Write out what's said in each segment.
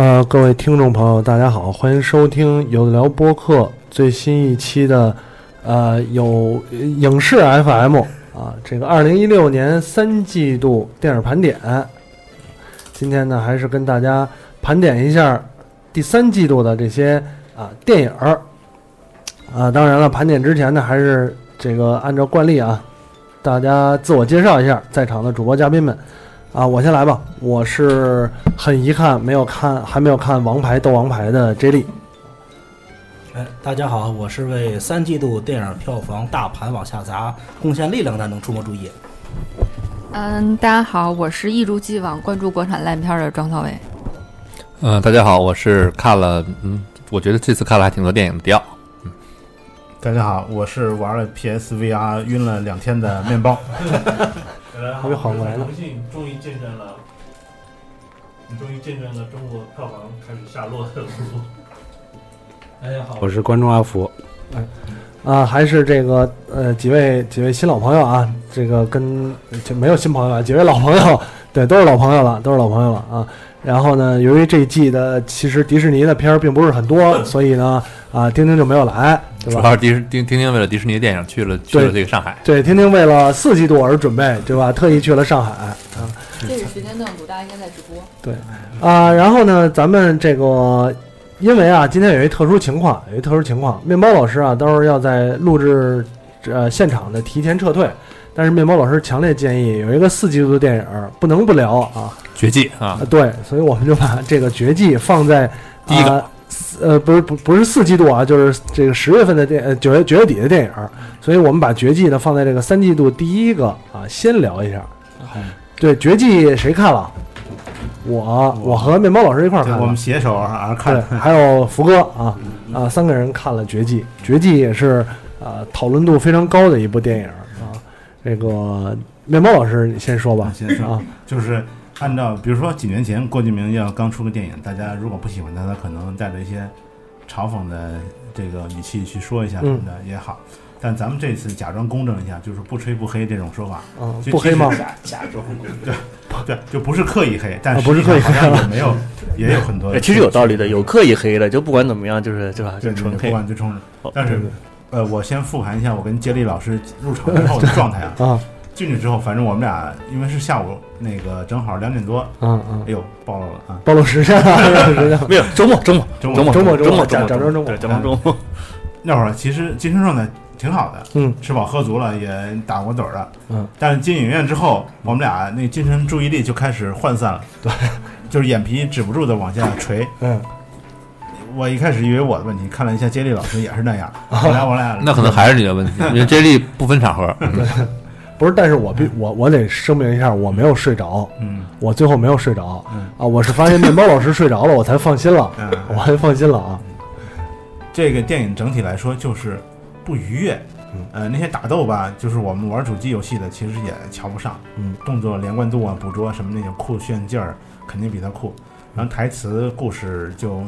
呃，各位听众朋友，大家好，欢迎收听有的聊播客最新一期的呃有影视 FM 啊，这个二零一六年三季度电影盘点。今天呢，还是跟大家盘点一下第三季度的这些啊电影儿啊。当然了，盘点之前呢，还是这个按照惯例啊，大家自我介绍一下，在场的主播嘉宾们。啊，我先来吧。我是很遗憾没有看，还没有看《王牌斗王牌》的 J 莉。哎，大家好，我是为三季度电影票房大盘往下砸贡献力量的能出没注意。嗯，大家好，我是一如既往关注国产烂片的庄小伟。嗯，大家好，我是看了，嗯，我觉得这次看了还挺多电影的调。嗯，大家好，我是玩了 PSVR 晕了两天的面包。还没缓过来呢。荣幸终于见证了，你终于见证了中国票房开始下落的速度。大家好，我是观众阿福。哎，啊，还是这个呃几位几位新老朋友啊，这个跟就没有新朋友了，几位老朋友，对，都是老朋友了，都是老朋友了啊。然后呢，由于这一季的其实迪士尼的片儿并不是很多，所以呢，啊，丁丁就没有来，对吧？主要是迪士丁丁丁为了迪士尼的电影去了去了这个上海。对，丁丁为了四季度而准备，对吧？特意去了上海啊。这个时间段，鲁大应该在直播。对，啊，然后呢，咱们这个因为啊，今天有一特殊情况，有一特殊情况，面包老师啊，到时候要在录制呃现场的提前撤退。但是面包老师强烈建议有一个四季度的电影不能不聊啊，绝技啊，对，所以我们就把这个绝技放在第一个，呃，不是不不是四季度啊，就是这个十月份的电呃九月九月底的电影，所以我们把绝技呢放在这个三季度第一个啊，先聊一下。对，绝技谁看了？我我和面包老师一块儿看，我们携手啊看，还有福哥啊啊，三个人看了绝技，绝技也是啊讨论度非常高的一部电影啊。这个面包老师，你先说吧。先说啊，就是按照比如说几年前郭敬明要刚出个电影，大家如果不喜欢他，他可能带着一些嘲讽的这个语气去说一下什么的也好。但咱们这次假装公正一下，就是不吹不黑这种说法。嗯，不黑吗？假装对对，就不是刻意黑，但不是刻意黑，也没有 也有很多。其实有道理的，有刻意黑的，就不管怎么样，就是对吧？就纯黑，不管就冲着。但是。呃，我先复盘一下我跟接力老师入场之后 的状态啊。啊。进去之后，反正我们俩因为是下午那个正好两点多。嗯嗯。哎呦，暴露了啊！暴露时间了。没有周末，周末，周末，周末，周末，假假装周末，对，假装周末。那会儿其实精神状态挺好的。嗯。吃饱喝足了，也打过盹了。嗯。但是进影院之后，我们俩那精神注意力就开始涣散了。对。就是眼皮止不住的往下垂。嗯。我一开始以为我的问题，看了一下接力老师也是那样。后来我俩那可能还是你的问题，因为接力不分场合。不是，但是我必我我得声明一下，我没有睡着。嗯，我最后没有睡着。嗯啊，我是发现面包老师睡着了，我才放心了。嗯，我才放心了啊。这个电影整体来说就是不愉悦。嗯，呃，那些打斗吧，就是我们玩主机游戏的，其实也瞧不上。嗯，动作连贯度啊，捕捉什么那种酷炫劲儿，肯定比它酷。然后台词故事就。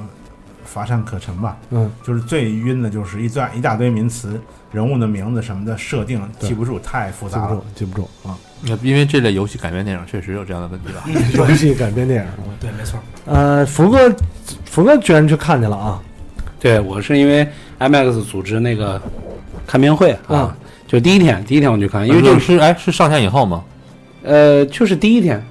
乏善可陈吧，嗯，就是最晕的，就是一段一大堆名词、人物的名字什么的设定记不住，太复杂了，记不住啊。那因为这类游戏改编电影确实有这样的问题吧？游戏改编电影，对，没错。呃，福哥，福哥居然去看去了啊？对，我是因为 IMAX 组织那个看片会啊，就第一天，第一天我去看，因为这是哎是上线以后吗？呃，就是第一天。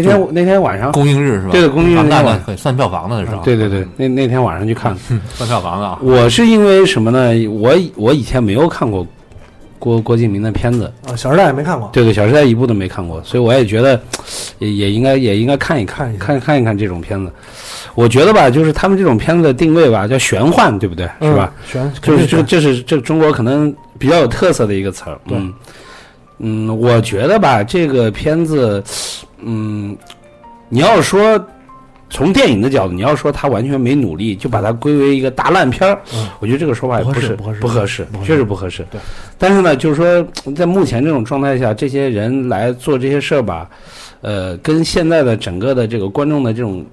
那天那天晚上公映日是吧？对对，公映日那那算票房的是吧？对对对，那那天晚上去看 算票房的。我是因为什么呢？我我以前没有看过郭郭敬明的片子。啊，《小时代》也没看过。对对，《小时代》一部都没看过，所以我也觉得也也应该也应该看一看一看看一看这种片子。我觉得吧，就是他们这种片子的定位吧，叫玄幻，对不对？是吧？玄？就是这这这是这中国可能比较有特色的一个词儿。嗯嗯，我觉得吧，这个片子，嗯，你要说从电影的角度，你要说他完全没努力，就把它归为一个大烂片儿，嗯我觉得这个说法也不是适不合适不合适不合，适确实不合适。对，但是呢，就是说在目前这种状态下，这些人来做这些事儿吧，呃，跟现在的整个的这个观众的这种。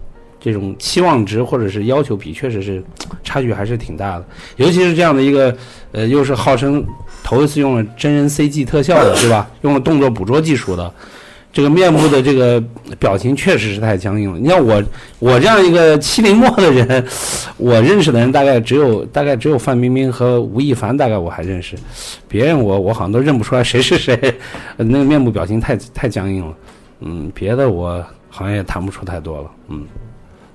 这种期望值或者是要求比，确实是差距还是挺大的。尤其是这样的一个，呃，又是号称头一次用了真人 CG 特效的，对吧？用了动作捕捉技术的，这个面部的这个表情确实是太僵硬了。你像我，我这样一个七零末的人，我认识的人大概只有大概只有范冰冰和吴亦凡，大概我还认识，别人我我好像都认不出来谁是谁，那个面部表情太太僵硬了。嗯，别的我好像也谈不出太多了。嗯。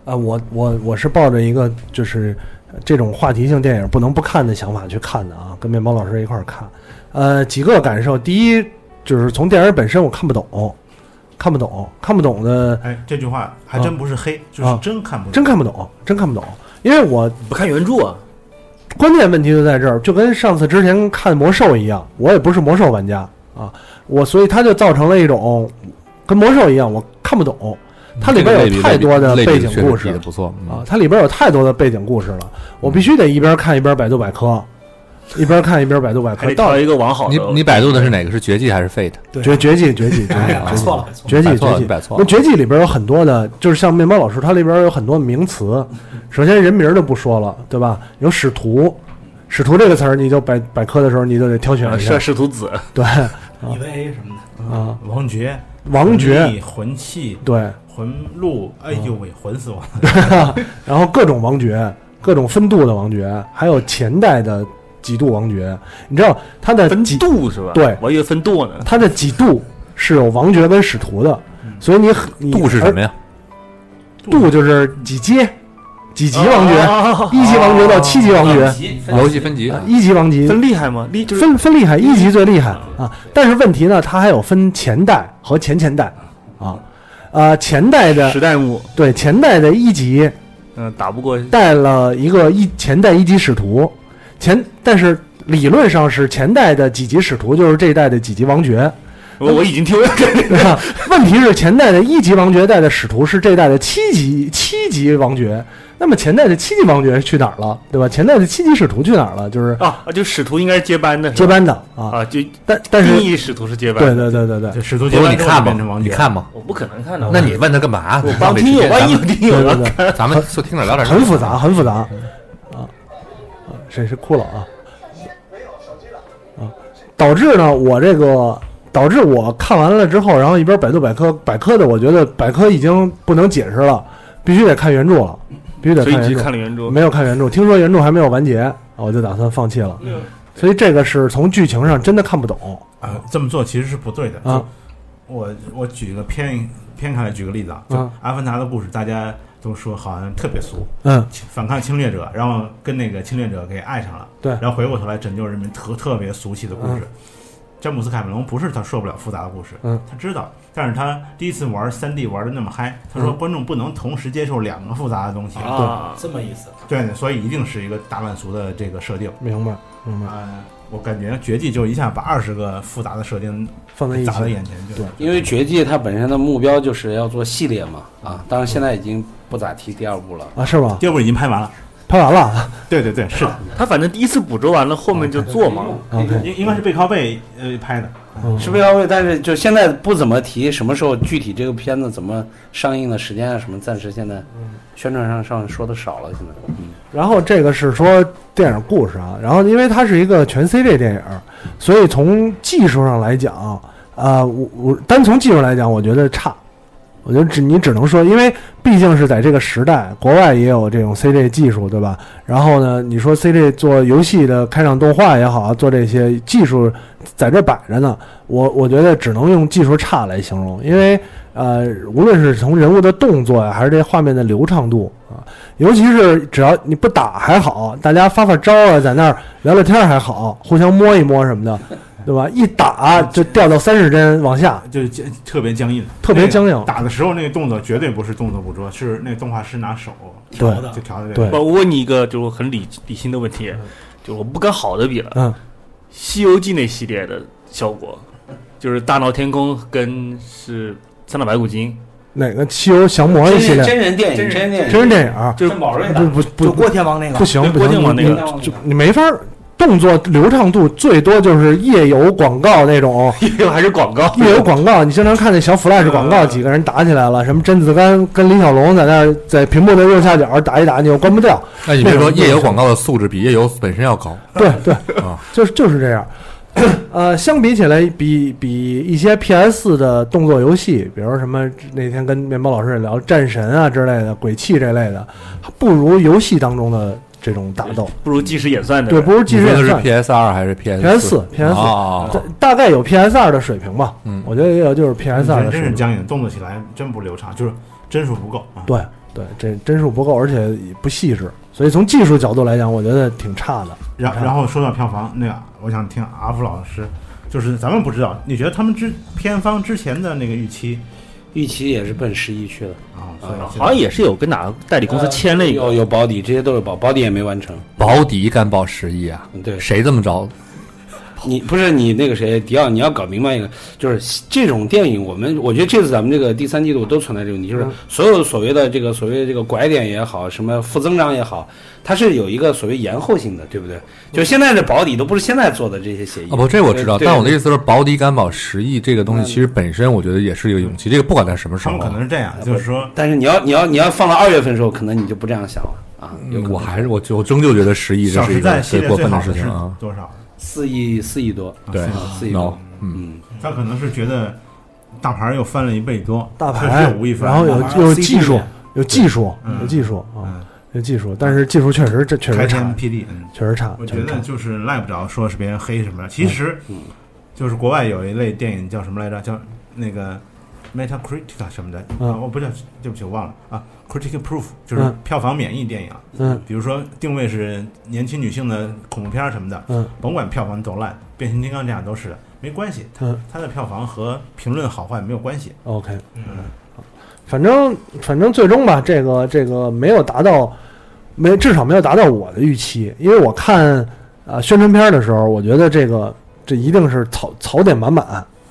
啊，我我我是抱着一个就是这种话题性电影不能不看的想法去看的啊，跟面包老师一块儿看。呃，几个感受，第一就是从电影本身我看不懂，看不懂，看不懂的哎，这句话还真不是黑，就是啊。真看不懂。真看不懂，真看不懂，因为我不看原著啊，关键问题就在这儿，就跟上次之前看魔兽一样，我也不是魔兽玩家啊，我所以它就造成了一种跟魔兽一样，我看不懂，它里边有太多的背景故事不错啊，它里边有太多的背景故事了，我必须得一边看一边百度百科，一边看一边百度百科，到了一个往好的。你你百度的是哪个？是绝技还是 Fate？对绝绝技绝技绝技摆错了，摆错了。绝技摆错了，绝技错那了。绝技里边有很多的，就是像面包老师，它里边有很多名词。首先人名儿就不说了，对吧？有使徒，使徒这个词儿，你就百百科的时候你就得挑选啊一下摄。使徒子，对 以为什么的，啊，王爵、王爵魂器、对，魂路，哎呦喂，魂死我了！然后各种王爵，各种分度的王爵，还有前代的几度王爵。你知道他的分几度是吧？对。我以为分度呢。他的几度是有王爵跟使徒的，所以你你度是什么呀？度就是几阶，几级王爵，啊。一级王爵到七级王爵，游戏分级。啊一级王级。分厉害吗？厉就是分分厉害，一级最厉害啊！但是问题呢，它还有分前代和前前代啊，呃，前代的时代目，对前代的一级嗯，打不过。带了一个一前代一级使徒，前但是理论上是前代的几级使徒就是这一代的几级王爵，我我已经听对吧？问题是前代的一级王爵带的使徒是这代的七级七级王爵，那么前代的七级王爵去哪儿了，对吧？前代的七级使徒去哪儿了？就是啊，就使徒应该是接班的，接班的啊，啊，就但但是定义使徒是接班对的。对对对对就使徒接班你看吗就变成王？爵，你看吗？我不可能看到。那你问他干嘛？我帮听友，万一有听友？咱们就听着聊点很复杂，很复杂啊啊！谁是哭了啊？啊，导致呢，我这个导致我看完了之后，然后一边百度百科百科的，我觉得百科已经不能解释了，必须得看原著了，必须得看原著。看了原著。没有看原著，听说原著还没有完结，啊我就打算放弃了。所以这个是从剧情上真的看不懂啊，这么做其实是不对的。啊我我举个偏偏开来举个例子啊，就啊阿凡达的故事，大家都说好像特别俗，嗯，反抗侵略者，然后跟那个侵略者给爱上了，对。然后回过头来拯救人民，特特别俗气的故事。詹姆斯卡梅隆不是他受不了复杂的故事，嗯，他知道，但是他第一次玩三 D 玩的那么嗨，他说嗯。观众不能同时接受两个复杂的东西，啊，这么意思。对，所以一定是一个大烂俗的这个设定。明白明白，啊、我感觉绝技就一下把二十个复杂的设定放在一起砸在眼前，就对因为绝技它本身的目标就是要做系列嘛，啊，当然现在已经不咋提第二部了。啊，是吧？第二部已经拍完了。拍完了对对对，是的，他反正第一次捕捉完了，后面就做嘛。，OK，应应该是背靠背呃拍的。嗯是背靠背，但是就现在不怎么提什么时候具体这个片子怎么上映的时间啊什么，暂时现在宣传上上说的少了。现在，嗯，然后这个是说电影故事啊，然后因为它是一个全 CG 电影，所以从技术上来讲，啊，我我单从技术来讲，我觉得差。我觉得只你只能说，因为毕竟是在这个时代，国外也有这种 CG 技术，对吧？然后呢，你说 CG 做游戏的开场动画也好，做这些技术在这摆着呢，我我觉得只能用技术差来形容，因为呃，无论是从人物的动作呀，还是这画面的流畅度啊，尤其是只要你不打还好，大家发发招啊，在那儿聊聊天还好，互相摸一摸什么的，对吧？一打就掉到三十帧往下，就特别僵硬，特别僵硬那个打的时候那个动作绝对不是动作捕捉，是那个动画师拿手对调的就调的对我问你一个就是很理理性的问题，就我不跟好的比了，嗯，《西游记》那系列的效果，就是大闹天宫跟是三打白骨精，哪个西游降魔一系列真人电影，真人电影，真人电影，就是宝瑞的，不不不就郭天王那个不行不行，你郭靖王那个你就你没法儿动作流畅度最多就是夜游广告那种。夜游还是广告，夜游广告，你经常看那小 flash 广告，几个人打起来了，什么甄子丹跟李小龙在那在屏幕的右下角打一打，你又关不掉。那你别说夜游广告的素质比夜游本身要高对对，啊。就是就是这样。呃，相比起来，比比一些 PS 的动作游戏，比如说什么那天跟面包老师也聊战神啊之类的、鬼泣这类的，不如游戏当中的这种打斗。不如即时演算的。对，不如即时演算。PS 二还是 PS PS 4 PS 4啊？大大概有 PS 二的水平吧，嗯我觉得也有就是 PS 二的水平。真是僵硬，动作起来真不流畅，就是帧数不够啊。对对，这帧数不够，而且不细致，所以从技术角度来讲，我觉得挺差的。然然后说到票房，那个我想听阿福老师，就是咱们不知道，你觉得他们之片方之前的那个预期预期也是奔十亿去的，啊？好像也是有跟哪个代理公司签了一个，有有保底，这些都是保，保底也没完成。保底敢保十亿啊？嗯对谁这么着？你不是你那个谁，迪奥，你要搞明白一个，就是这种电影，我们我觉得这次咱们这个第三季度都存在这个问题，就是所有所谓的这个所谓的这个拐点也好，什么负增长也好，它是有一个所谓延后性的，对不对？就现在的保底都不是现在做的这些协议哦，不，这我知道，但我的意思是，保底敢保十亿这个东西，其实本身我觉得也是一个勇气。这个不管在什么时候可能是这样，就是说但是你要你要你要放到二月份的时候，可能你就不这样想了啊。我还是我我终究觉得十亿《这是一个最过分的事情啊。多少？四亿四亿多，对啊四亿多，嗯，嗯，他可能是觉得大牌又翻了一倍多，大牌实有吴亦，凡，然后有有技术，有技术，嗯。有技术啊，嗯，有技术，但是技术确实这确开实差，天辟地，嗯。确实差，我觉。得就是赖不着说是别人黑什么的，其实嗯。就是国外有一类电影叫什么来着？叫那个 Metacritic 什么的，嗯。啊，我不叫，对不起，我忘了。啊，Critic Proof 就是嗯。票房免疫电影，嗯。比如说定位是年轻女性的恐怖片儿什么的，嗯。甭管票房多烂，变形金刚这样都是的，没关系，它嗯。它的票房和评论好坏没有关系，，OK，嗯，反正反正最终吧，这个这个没有达到，没至少没有达到我的预期，因为我看啊、宣传片的时候，我觉得这个这一定是槽槽点满满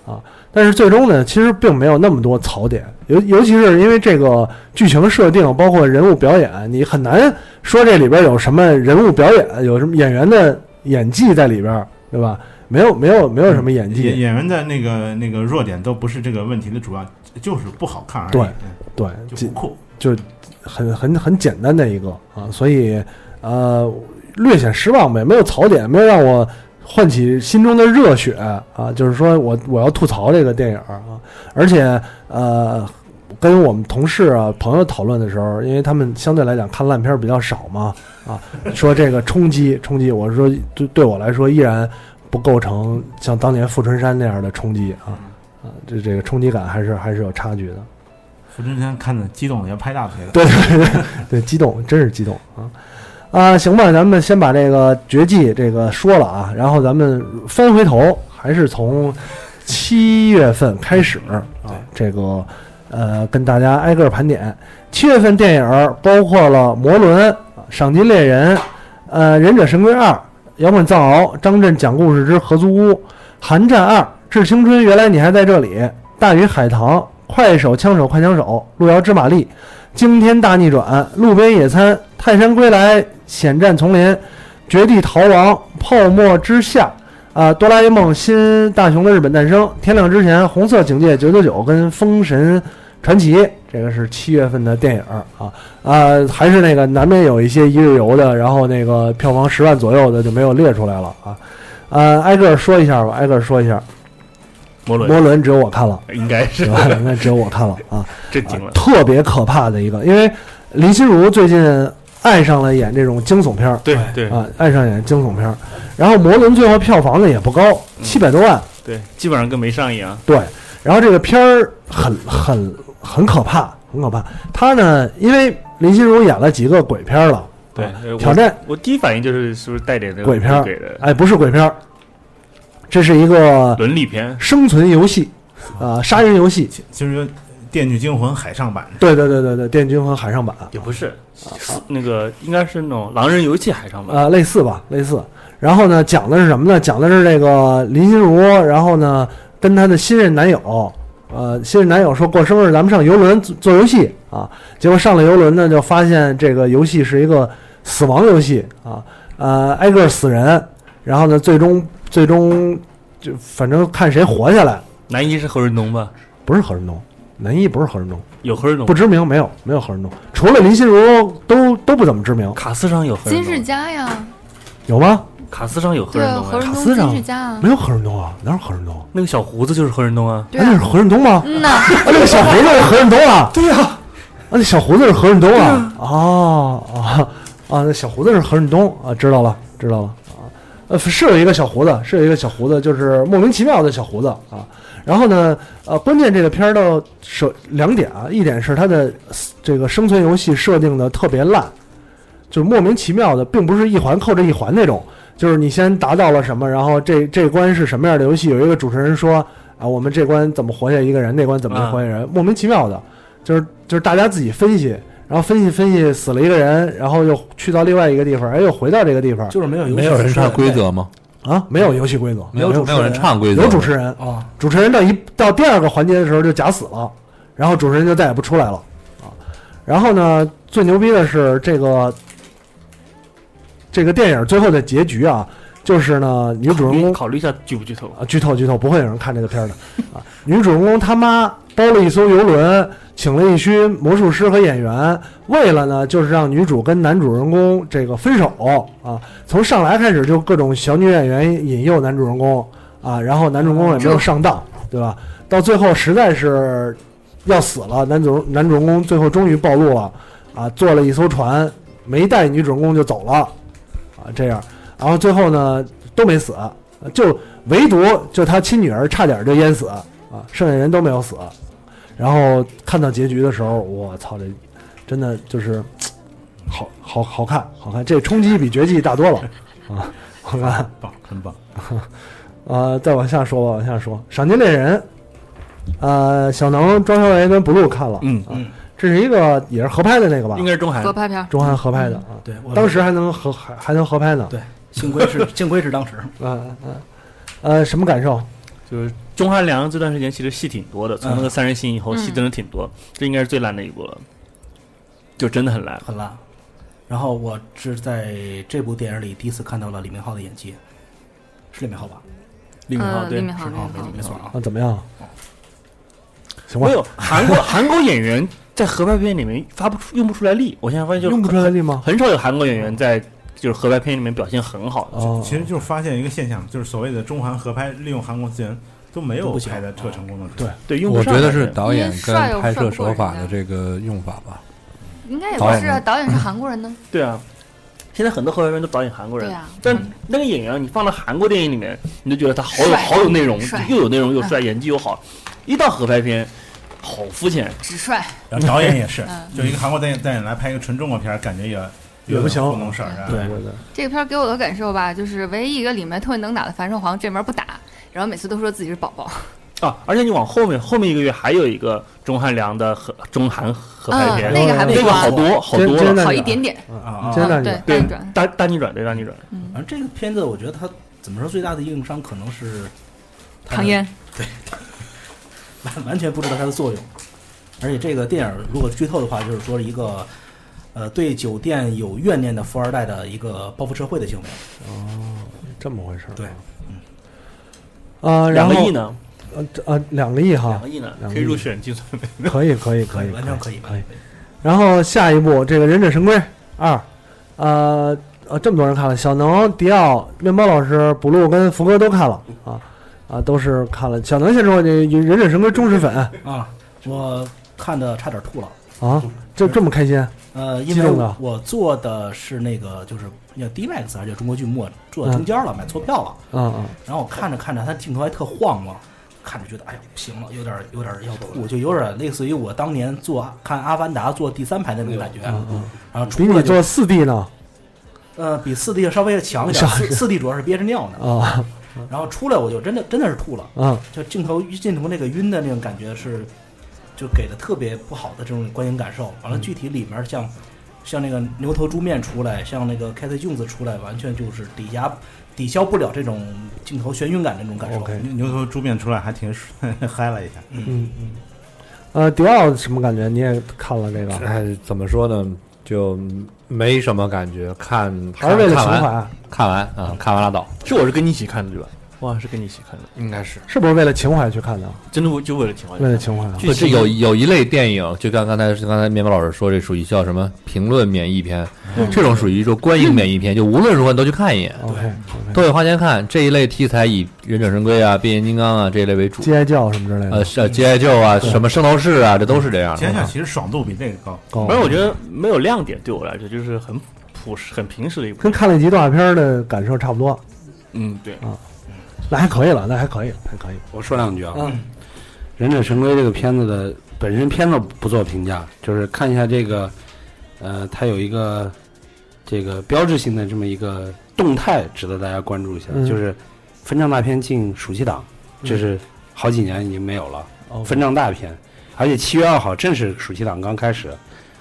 啊，但是最终呢，其实并没有那么多槽点，尤尤其是因为这个剧情设定，包括人物表演，你很难说这里边有什么人物表演，有什么演员的演技在里边，对吧？没有没有没有什么演技，演演员的那个那个弱点都不是这个问题的主要，就是不好看而已，对嗯对，就不酷，就很很很简单的一个啊，所以呃略显失望呗，没有槽点，没有让我唤起心中的热血啊，就是说我我要吐槽这个电影啊，而且呃。跟我们同事啊朋友讨论的时候，因为他们相对来讲看烂片儿比较少嘛，啊，说这个冲击冲击，我说对对我来说依然不构成像当年《富春山》那样的冲击啊啊，这这个冲击感还是还是有差距的。富春山看的激动要拍大腿了，对对对对，激动，真是激动啊！啊，行吧，咱们先把这个绝技这个说了啊，然后咱们翻回头，还是从七月份开始啊，这个呃，跟大家挨个盘点。七月份电影包括了《魔轮》《赏金猎人》呃，《忍者神龟二》《摇滚藏獒》《张震讲故事之合租屋》《寒战二》《致青春》原来你还在这里，《大鱼海棠》《快手枪手快枪手》《路遥知马力》。惊天大逆转、路边野餐、泰山归来、险战丛林、绝地逃亡、泡沫之夏。啊，哆啦 A 梦新大雄的日本诞生，天亮之前，红色警戒九九九跟封神传奇，这个是七月份的电影啊啊，还是那个难免有一些一日游的，然后那个票房十万左右的就没有列出来了啊。呃，挨个说一下吧，挨个说一下。摩伦摩伦只有我看了，应该是对吧？应该只有我看了啊。震惊了。特别可怕的一个，因为林心如最近爱上了演这种惊悚片儿对对啊，爱上演惊悚片儿。然后《魔伦》最后票房呢也不高，七百多万，对，基本上跟没上一样。对。然后这个片儿很很很可怕，很可怕。他呢，因为林心如演了几个鬼片儿了，对挑战我第一反应就是是不是带点那个鬼片儿？哎，不是鬼片儿，这是一个伦理片，生存游戏，啊，杀人游戏。其就是说《电锯惊魂》海上版，对对对对对，《电锯惊魂》海上版，也不是，那个应该是那种狼人游戏海上版。呃，类似吧，类似。然后呢，讲的是什么呢？讲的是这个林心如，然后呢，跟她的新任男友，呃，新任男友说过生日咱们上游轮做做游戏啊，结果上了游轮呢，就发现这个游戏是一个死亡游戏啊，呃，挨个死人，然后呢，最终最终就反正看谁活下来，男一是何润东吧？不是何润东，男一不是何润东，有何润东不，知名，没有没有何润东，除了林心如都都不怎么知名，卡斯上有何润金世，佳呀，有吗？卡斯上有何润东啊，何润东、卡斯上金世佳啊，没有何润东啊，哪有何润东？那个小胡子就是何润东啊。对啊，那是啊，何润东吗？嗯呐，啊，那个小胡子是何润东啊？对呀、啊，那小胡子是何润东啊？哦啊啊，那小胡子是何润东啊？知道了，知道了啊。呃，是有一个小胡子，是有一个小胡子，就是莫名其妙的小胡子啊。然后呢，呃，关键这个片儿的首两点啊，一点是它的这个生存游戏设定的特别烂，就是莫名其妙的，并不是一环扣着一环那种，就是你先达到了什么，然后这这关是什么样的游戏，有一个主持人说啊，我们这关怎么活下一个人，那关怎么活下人，莫名其妙的，就是就是大家自己分析，然后分析分析死了一个人，然后又去到另外一个地方，哎，又回到这个地方。就是没有游戏没有人唱规则吗？啊，没有游戏规则，没有主持没有人唱规则，有主持人，啊，主持人到一到第二个环节的时候就假死了，然后主持人就再也不出来了啊。然后呢，最牛逼的是这个这个电影最后的结局啊，就是呢，女主人公考虑一下剧不剧透？啊，剧透剧透，不会有人看这个片儿的啊。女主人公他妈包了一艘游轮，请了一群魔术师和演员，为了呢就是让女主跟男主人公这个分手啊。从上来开始就各种小女演员引诱男主人公啊，然后男主人公也没有上当，对吧？到最后实在是要死了，男主男主人公最后终于暴露了啊，坐了一艘船，没带女主人公就走了啊，这样，然后最后呢都没死，就唯独就他亲女儿差点就淹死啊，剩下人都没有死。然后看到结局的时候，我操，这真的就是好好好看，好看，这冲击比绝技大多了啊，好看。棒，很棒。呃，再往下说吧，往下说，《赏金猎人》，呃，小能、庄小维跟 blue 看了，嗯啊，这是一个也是合拍的那个吧应？该是中韩合拍片，中韩合拍的啊，对，当时还能合还还能合拍呢，对幸亏是 幸亏是当时，嗯嗯嗯，呃，什么感受？就是钟汉良这段时间其实戏挺多的，从那个三人行以后嗯戏真的挺多，这应该是最烂的一部了，就真的很烂。很烂。然后我是在这部电影里第一次看到了李明浩的演技，是李明浩吧？李明浩对是啊，李敏镐没没错啊。啊，怎么样？行吧没，有韩国 韩国演员在合拍片里面发不出用不出来力，我现在发现就用不出来力吗？很少有韩国演员在就是合拍片里面表现很好的。哦，其实就是发现一个现象，就是所谓的中韩合拍，利用韩国资源都没有拍的特成功的。对对，用不我。觉得是导演跟帅拍摄手法的这个用法吧。应该也不是啊，导演是韩国人呢。对啊，现在很多合拍片都导演韩国人对，啊，但那个演员你放到韩国电影里面，你就觉得他好有好有内容，又有内容又帅，演技又好。一到合拍片，好肤浅。直率，然后导演也是嗯，就一个韩国导演导演来拍一个纯中国片，感觉也也不行糊弄事儿。是吧对对对，这个片儿给我的感受吧，就是唯一一个里面特别能打的樊胜皇这门不打，然后每次都说自己是宝宝。啊！而且你往后面，后面一个月还有一个钟汉良的合中韩合拍片，嗯那个还不错那个好多好多了。好一点点，啊啊真的对，对大逆转，大大逆转，对大逆转。反正这个片子，我觉得它怎么说最大的硬伤可能是唐嫣，对完完全不知道它的作用。而且这个电影如果剧透的话，就是说一个呃对酒店有怨念的富二代的一个报复社会的行为。哦这么回事儿。对，啊，然后两个亿呢？呃这啊，两个亿哈两个，亿呢？两个亿可以入选竞赛杯。可以可以可以，完全可以，可以。然后下一步这个《忍者神龟二》，呃呃，这么多人看了，小能、迪奥、面包老师、补录跟福哥都看了啊啊，都是看了。小能先说，这《忍者神龟》忠实粉啊！我看的差点吐了。啊，就这么开心呃，因为我坐的是那个就是叫 D Max 还是叫中国巨幕，坐中间了，买错票了。然后我看着看着，它镜头还特晃嘛，看着觉得哎呀不行了，有点有点要吐，就有点类似于我当年坐看《阿凡达》坐第三排的那种感觉。然后出来就比你做四 D 呢？呃比四 D 稍微强一点，四四 D 主要是憋着尿呢。啊然后出来我就真的真的是吐了，嗯。就镜头镜头那个晕的那种感觉是，就给的特别不好的这种观影感受。完了，具体里面像像那个牛头猪面出来，像那个 Cat Jones 出来，完全就是抵押抵消不了这种镜头眩晕感的那种感受。牛牛头猪面出来还挺 嗨了一下，嗯嗯，呃，迪奥什么感觉？你也看了这个，哎，怎么说呢？就没什么感觉，看还是为了看完情怀？看完啊，看完拉倒，是我是跟你一起看的对吧？哇，是跟你一起看的，应该是。是不是为了情怀去看的？真的就为了情怀。为了情怀这有有一类电影，就像刚才刚才面包老师说，这属于叫什么评论免疫片，这种属于说观影免疫片，就无论如何你都去看一眼，OK OK，都得花钱看。这一类题材以忍者神龟啊、变形金刚啊这一类为主，G I 教什么之类呃，的，是 G I 救啊，什么圣斗士啊，这都是这样的。天下其实爽度比那个高。高反正我觉得没有亮点，对我来说就是很朴实、很平实的一部。跟看了一集动画片的感受差不多，嗯，对，那还可以了，那还可以，还可以。我说两句啊，嗯忍者神龟》这个片子的本身片子不做评价，就是看一下这个，呃，它有一个这个标志性的这么一个动态，值得大家关注一下，嗯就是分账大片进暑期档，这是好几年已经没有了。哦分账大片，而且七月二号正是暑期档刚开始，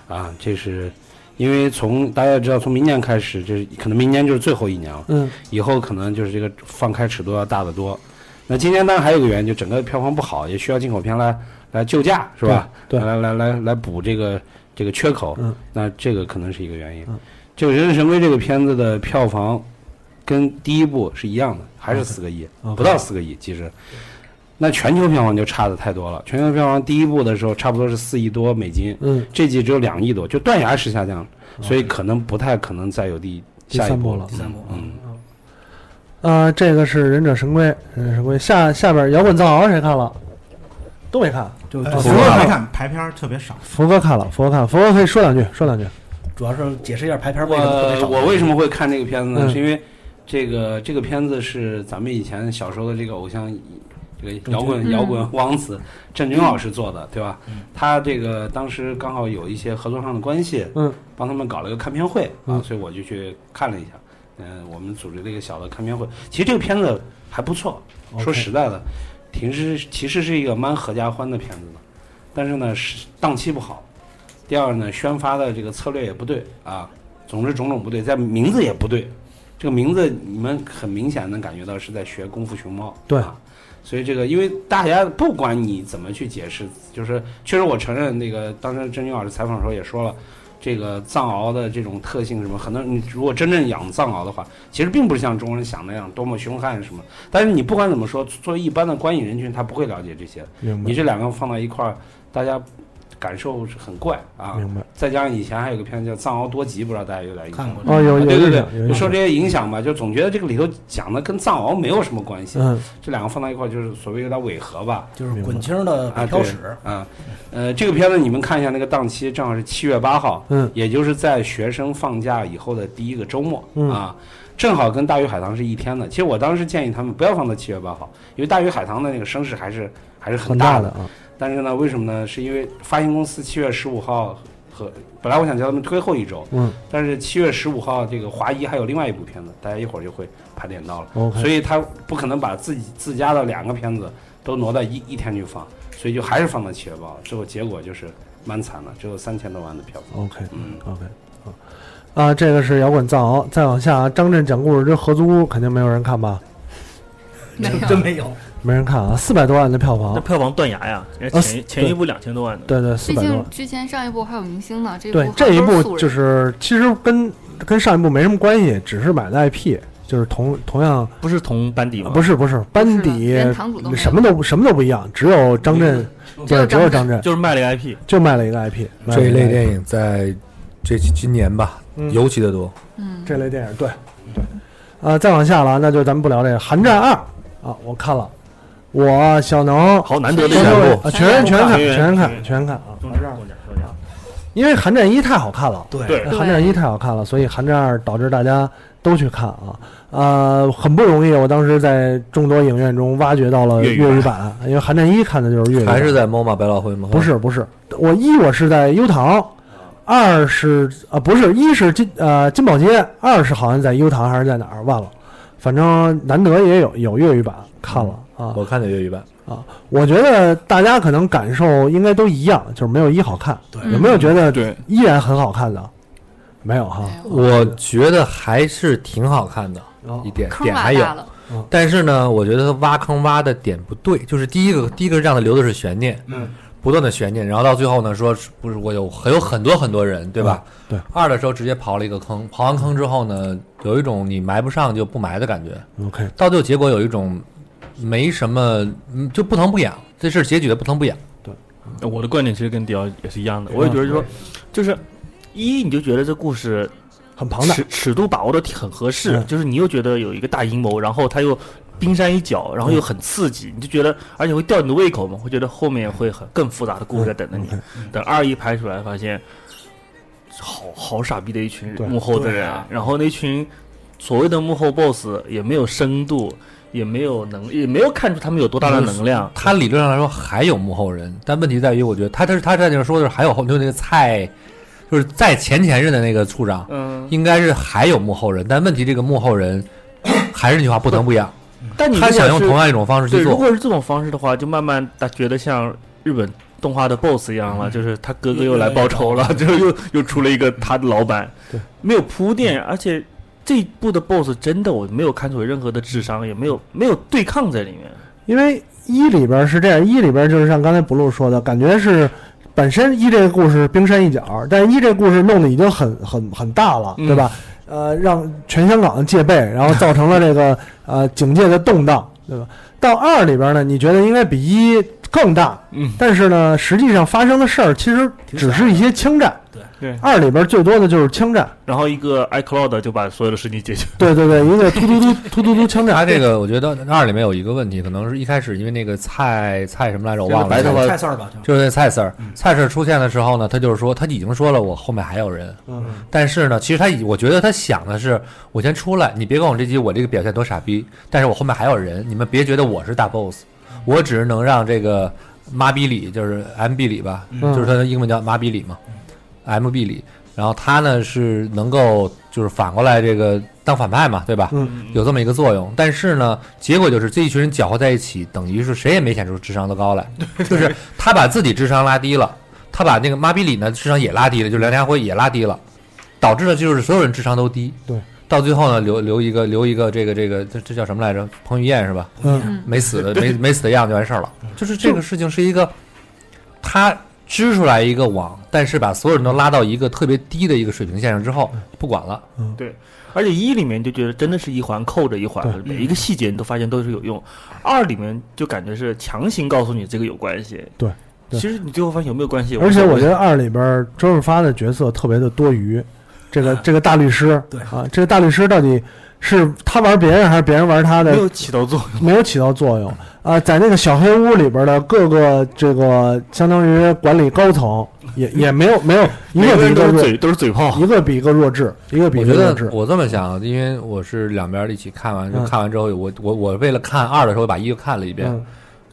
啊，这是因为从大家也知道，从明年开始，就是可能明年就是最后一年了。嗯以后可能就是这个放开尺度要大得多。那今年当然还有个原因，就整个票房不好，也需要进口片来来救驾，是吧？对对来来来来补这个这个缺口。嗯，那这个可能是一个原因。嗯，这个《人者神龟》这个片子的票房跟第一部是一样的，还是四个亿不到四个亿，其实。那全球票房就差的太多了。全球票房第一部的时候差不多是四亿多美金，嗯，这季只有两亿多，就断崖式下降，所以可能不太可能再有第第下一部三部了第三部，嗯，呃，这个是忍者神龟，忍者神龟下下边摇滚藏獒谁看了？都没看，就福哥没看排片特别少，福哥看了，福哥看了，福哥可以说两句，说两句。主要是解释一下排片为什么特别少。我我为什么会看这个片子呢？嗯是因为这个这个片子是咱们以前小时候的这个偶像，这个摇滚嗯摇滚王子郑钧老师做的，对吧嗯？他这个当时刚好有一些合作上的关系，嗯，帮他们搞了个看片会啊嗯，所以我就去看了一下。嗯，我们组织了一个小的看片会，其实这个片子还不错。说实在的，其实其实是一个蛮合家欢的片子的，但是呢，是档期不好。第二呢，宣发的这个策略也不对啊，总之种种不对，在名字也不对。这个名字你们很明显能感觉到是在学《功夫熊猫》对啊，所以这个因为大家不管你怎么去解释，就是确实我承认那个当时郑钧老师采访的时候也说了。这个藏獒的这种特性什么，很多你如果真正养藏獒的话，其实并不是像中国人想那样多么凶悍什么。但是你不管怎么说，作为一般的观影人群，他不会了解这些。你，这两个放到一块儿，大家感受是很怪啊。明白。再加上以前还有个片子叫《藏獒多吉》，不知道大家有点印象吗？看过哦，有对对对就受这些影响吧，就总觉得这个里头讲的跟藏獒没有什么关系。嗯，这两个放到一块儿，就是所谓有点违和吧。就是滚清的北漂史，啊，呃，这个片子你们看一下那个档期，正好是七月八号，嗯，也就是在学生放假以后的第一个周末，嗯啊，正好跟《大鱼海棠》是一天的。其实我当时建议他们不要放到七月八号，因为《大鱼海棠》的那个声势还是还是很大大的啊，但是呢，为什么呢？是因为发行公司七月十五号和本来我想叫他们推后一周，嗯但是七月十五号这个华谊还有另外一部片子，大家一会儿就会盘点到了所以他不可能把自己自家的两个片子都挪到一一天去放，所以就还是放到七月八号，最后结果就是蛮惨的，只有三千多万的票房。OK 嗯，OK 啊啊，这个是摇滚藏獒，再往下，张震讲故事之合租屋肯定没有人看吧？没有真没有。没人看啊，四百多万的票房，那票房断崖呀！人家啊前前一部两千多万的，对对，四毕百多万竟。之前上一部还有明星呢，这对部这一部就是其实跟跟上一部没什么关系，只是买的 IP，就是同同样不是同班底吗？不是不是班底连堂主都什么都什么都不一样，只有张震，对，只只有张震有张震就是卖了一个 IP。就卖了一个 IP，这一类，电影在这今年吧，嗯尤其的多。嗯，这类电影，对对，呃，再往下了，那就咱们不聊这个《寒战二》啊，我看了，我小能。好难得的全一部，啊，全全看，全看，全看啊！因为《寒战一》太好看了，对。对《寒战一》太好看了，所以《寒战二》导致大家都去看啊。呃，很不容易，我当时在众多影院中挖掘到了粤语版，因为《寒战一》看的就是粤语版，还是在 MoMA 百老汇吗？不是不是，我一我是在优唐，二是啊不是一是金呃金宝街，二是好像在优唐还是在哪儿忘了，反反正难得也有有粤语版看了啊。我看的粤语版，我觉得大家可能感受应该都一样，就是没有一好看。对有没有觉得对，依然很好看的？没有哈。我觉得还是挺好看的，哦一点点还有，但是呢，我觉得他挖坑挖的点不对，就是第一个，第一个让他留的是悬念，嗯，不断的悬念，然后到最后呢，说不是我有还有很多很多人，对吧？嗯对。二的时候直接刨了一个坑，刨完坑之后呢，有一种你埋不上就不埋的感觉，OK，到最后结果有一种没什么，嗯，就不疼不痒，这事儿结局的不疼不痒。对我的观点其实跟迪奥也是一样的，我也觉得说，就是一你就觉得这故事很庞大。尺尺度把握的很合适，嗯就是你又觉得有一个大阴谋，然后他又冰山一角，然后又很刺激，你就觉得而且会吊你的胃口嘛，会觉得后面会很更复杂的故事在等着你。等二一拍出来，发现好好傻逼的一群对幕后的人，啊然后那群所谓的幕后 boss 也没有深度，也没有能，也没有看出他们有多大的能量。他理论上来说还有幕后人，但问题在于，我觉得他他是他在那说的是还有后，就那个蔡，就是在前前任的那个处长，嗯，应该是还有幕后人，但问题这个幕后人还是那句话不疼不痒，但你他想用同样一种方式，去做。如果是这种方式的话，就慢慢他觉得像日本动画的 BOSS 一样了，就是他哥哥又来报仇了，就是又又出了一个他的老板。对，没有铺垫，而且这一部的 BOSS 真的我没有看出有任何的智商，也没有没有对抗在里面。因为一里边是这样，一里边就是像刚才不露说的，感觉是本身一这个故事冰山一角，但是一这个故事弄得已经很很很大了，嗯对吧？呃，让全香港戒备，然后造成了这个呃警戒的动荡，对吧？到二里边呢，你觉得应该比一更大，嗯，但是呢，实际上发生的事儿其实只是一些枪战，对。对，二里边最多的就是枪战，然后一个 iCloud 就把所有的事情解决。对对对，一个突突突 突突突枪战，他这个我觉得二里面有一个问题，可能是一开始因为那个蔡蔡什么来着，我忘了，白头发蔡四儿吧，就就是那蔡 Sir，嗯。蔡 Sir 出现的时候呢，他就是说他已经说了我后面还有人，嗯。但是呢，其实他已我觉得他想的是，我先出来，你别管我这集我这个表现多傻逼，但是我后面还有人，你们别觉得我是大 boss，我只是能让这个马比里就是 MB 里吧，嗯。就是他的英文叫马比里嘛，MB 里，然后他呢是能够就是反过来这个当反派嘛，对吧？嗯。有这么一个作用，但是呢，结果就是这一群人搅和在一起，等于是谁也没显出智商的高来，就是他把自己智商拉低了，他把那个马比里呢智商也拉低了，就是梁家辉也拉低了，导致了就是所有人智商都低。对，到最后呢，留留一个留一个这个这个这这叫什么来着？彭于晏是吧？嗯嗯没死的没没死的样就完事儿了。就是这个事情是一个他织出来一个网，但是把所有人都拉到一个特别低的一个水平线上之后，不管了。嗯，对而且一里面就觉得真的是一环扣着一环，每一个细节你都发现都是有用。二里面就感觉是强行告诉你这个有关系。对对其实你最后发现有没有关系？而且我觉得得二里边周润发的角色特别的多余，这个这个大律师，对啊，这个大律师到底是他玩别人还是别人玩他的没？有起到作用。没有起到作用啊，在那个小黑屋里边的各个这个相当于管理高层也也没有没有 一个个比一个弱，人都是嘴都是嘴炮。一个比一个弱智，一个比我觉得一个弱智。我这么想，因为我是两边一起看完，就嗯看完之后，我我我为了看二的时候，把一又看了一遍。嗯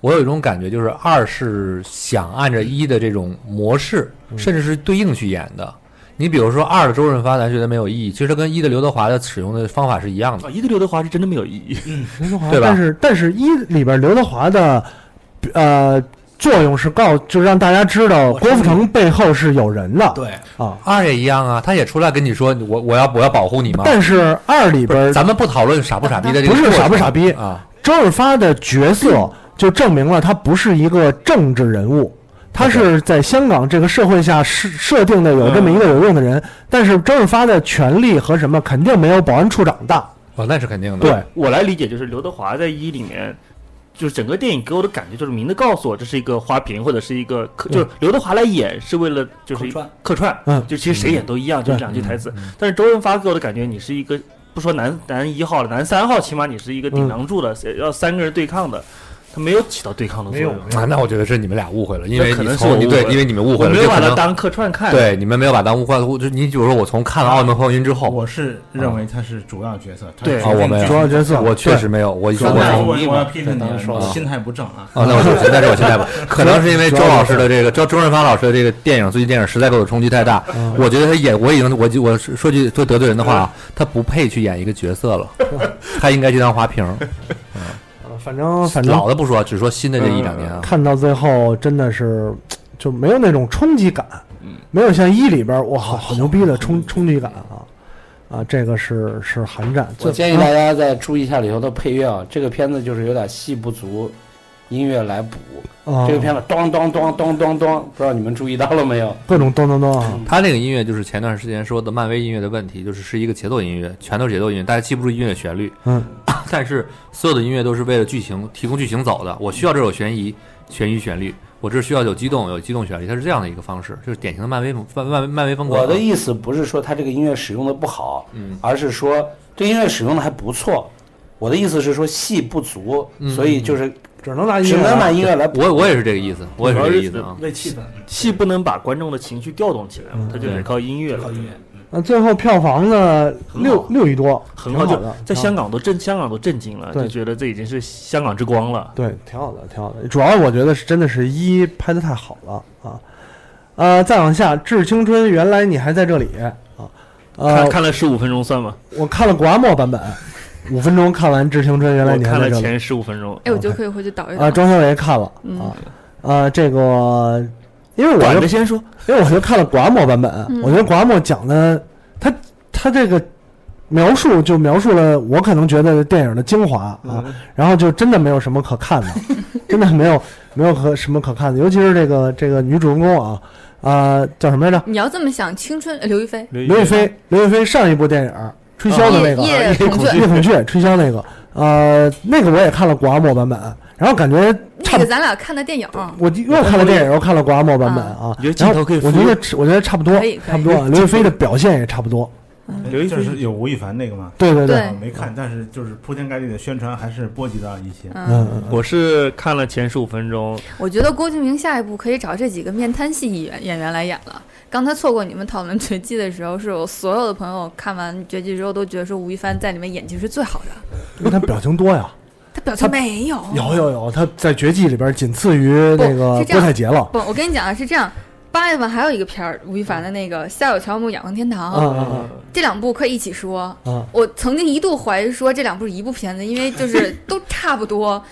我有一种感觉，就是二是想按照一的这种模式，嗯甚至是对应去演的。你比如说二的周润发，咱觉得没有意义，其实它跟一的刘德华的使用的方法是一样的。啊，一的刘德华是真的没有意义。刘德华，对吧但是但是一里边刘德华的呃作用是告，就是让大家知道郭富城背后是有人的对，啊。二也一样啊，他也出来跟你说，我我要我要保护你嘛。但是二里，边咱们不讨论傻不傻逼的这个不是傻不傻逼啊，周润发的角色就证明了他不是一个政治人物，他是在香港这个社会下设设定的有这么一个有用的人，但是周润发的权力和什么肯定没有保安处长大。哦，那是肯定的。对，我来理解，就是刘德华在一里面，就是整个电影给我的感觉就是明的告诉我这是一个花瓶或者是一个客，就是刘德华来演是为了就是客串。客串，嗯。就其实谁演都一样，就是两句台词。但是周润发给我的感觉，你是一个不说男男一号了，男三号起码你是一个顶嗯梁柱的，要三个人对抗的。它没有起到对抗的作用。啊，那我觉得是你们俩误会了，因为这可能你是我误会了。从你对，因为你们误会了，我没有把它当客串看。，对你们没有把它当误会，就你比如说我从看了《澳门风云》之后，我是认为他是主要角色，对啊，我没有。主要角色。我确实没有，我我说从我我我要批评你了，这当然说心态不正啊。啊，那我就但是我心态不，可能是因为周老师的这个周周润发老师的这个电影，最近电影实在给我冲击太大，嗯。我觉得他演我已经我就我说句说得罪人的话啊，他不配去演一个角色了，他应该去当花瓶。呃反正反正。老的不说，只说新的这一两年啊，看到最后真的是 就没有那种冲击感，嗯。没有像一里边儿哇好好牛逼的冲冲击感啊。啊，这个是是寒战。我建议大家再注意一下里头的配乐啊，这个片子就是有点戏不足，音乐来补。啊，这个片子咚咚咚咚咚咚，不知道你们注意到了没有？各种咚咚咚啊，他那个音乐就是前段时间说的漫威音乐的问题，就是是一个节奏音乐，全都是节奏音乐，大家记不住音乐的旋律。嗯，但是所有的音乐都是为了剧情提供剧情走的。我需要这首悬疑悬疑旋律，我这需要有激动有激动旋律，它是这样的一个方式，就是典型的漫威漫漫漫威风格。我的意思不是说他这个音乐使用的不好，嗯而是说这音乐使用的还不错。我的意思是说戏不足，嗯所以就是只能拿音只能拿乐来。音乐来补。我我也是这个意思，我也是这个意思啊。为气氛戏不能把观众的情绪调动起来嘛，它就得靠音乐了靠。音乐。那最后票房呢，六六亿多，很好，的，在香港都震，香港都震惊了，就觉得这已经是香港之光了。对，挺好的，挺好的。主要我觉得是真的是一拍的太好了啊。呃，再往下，《致青春》，原来你还在这里啊。呃看，看了十五分钟算吗？我看了古阿莫版本，五分钟看完《致青春》，原来你看了前十五分钟，哎，我觉得可以回去倒一倒啊。。庄小伟看了嗯啊，呃，这个因为我就先说，因为我就看了古阿莫版本，嗯我觉得古阿莫讲的他他这个描述就描述了我可能觉得电影的精华啊，嗯然后就真的没有什么可看的，真的没有没有可什么可看的，尤其是这个这个女主人公啊啊、叫什么来着？你要这么想，青春呃刘亦菲，刘亦菲，刘亦菲上一部电影吹箫的那个夜夜孔雀夜孔雀吹箫那个，呃，那个我也看了古阿莫版本，然后感觉差不那个咱俩看的电影，我又看了电影，又看了古阿莫版本啊。然后头可以我觉得我觉得差不多差不多。刘亦菲的表现也差不多，刘亦菲就是有吴亦凡那个吗，对对对啊没看，但是就是铺天盖地的宣传还是波及到一些。嗯我是看了前十五分钟，我觉得郭敬明下一步可以找这几个面瘫戏演员演员来演了。刚才错过你们讨论《绝技》的时候，是我所有的朋友看完《绝技》之后都觉得说吴亦凡在里面演技是最好的，因为他表情多呀，他表情没有，有有有，他在绝技里边仅次于那个郭采洁了，不，我跟你讲啊，是这样。八月份还有一个片儿，吴亦凡的那个《夏有乔木仰望天堂》这两部可以一起说。嗯我曾经一度怀疑说这两部是一部片子，因为就是 都差不多。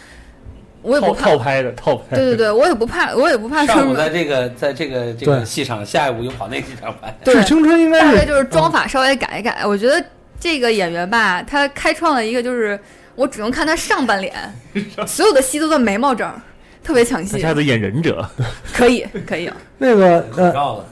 我也不怕，套拍的套拍。对对对，我也不怕，我也不怕说上午在这个在这个这个戏场，下一步又跑那个戏场拍。致对，青春应该是大概就是妆法稍微改一改。我觉得这个演员吧，他开创了一个就是我只能看他上半脸，所有的戏都在眉毛这儿，特别抢戏。他下，次演忍者，可以可以，那个呃，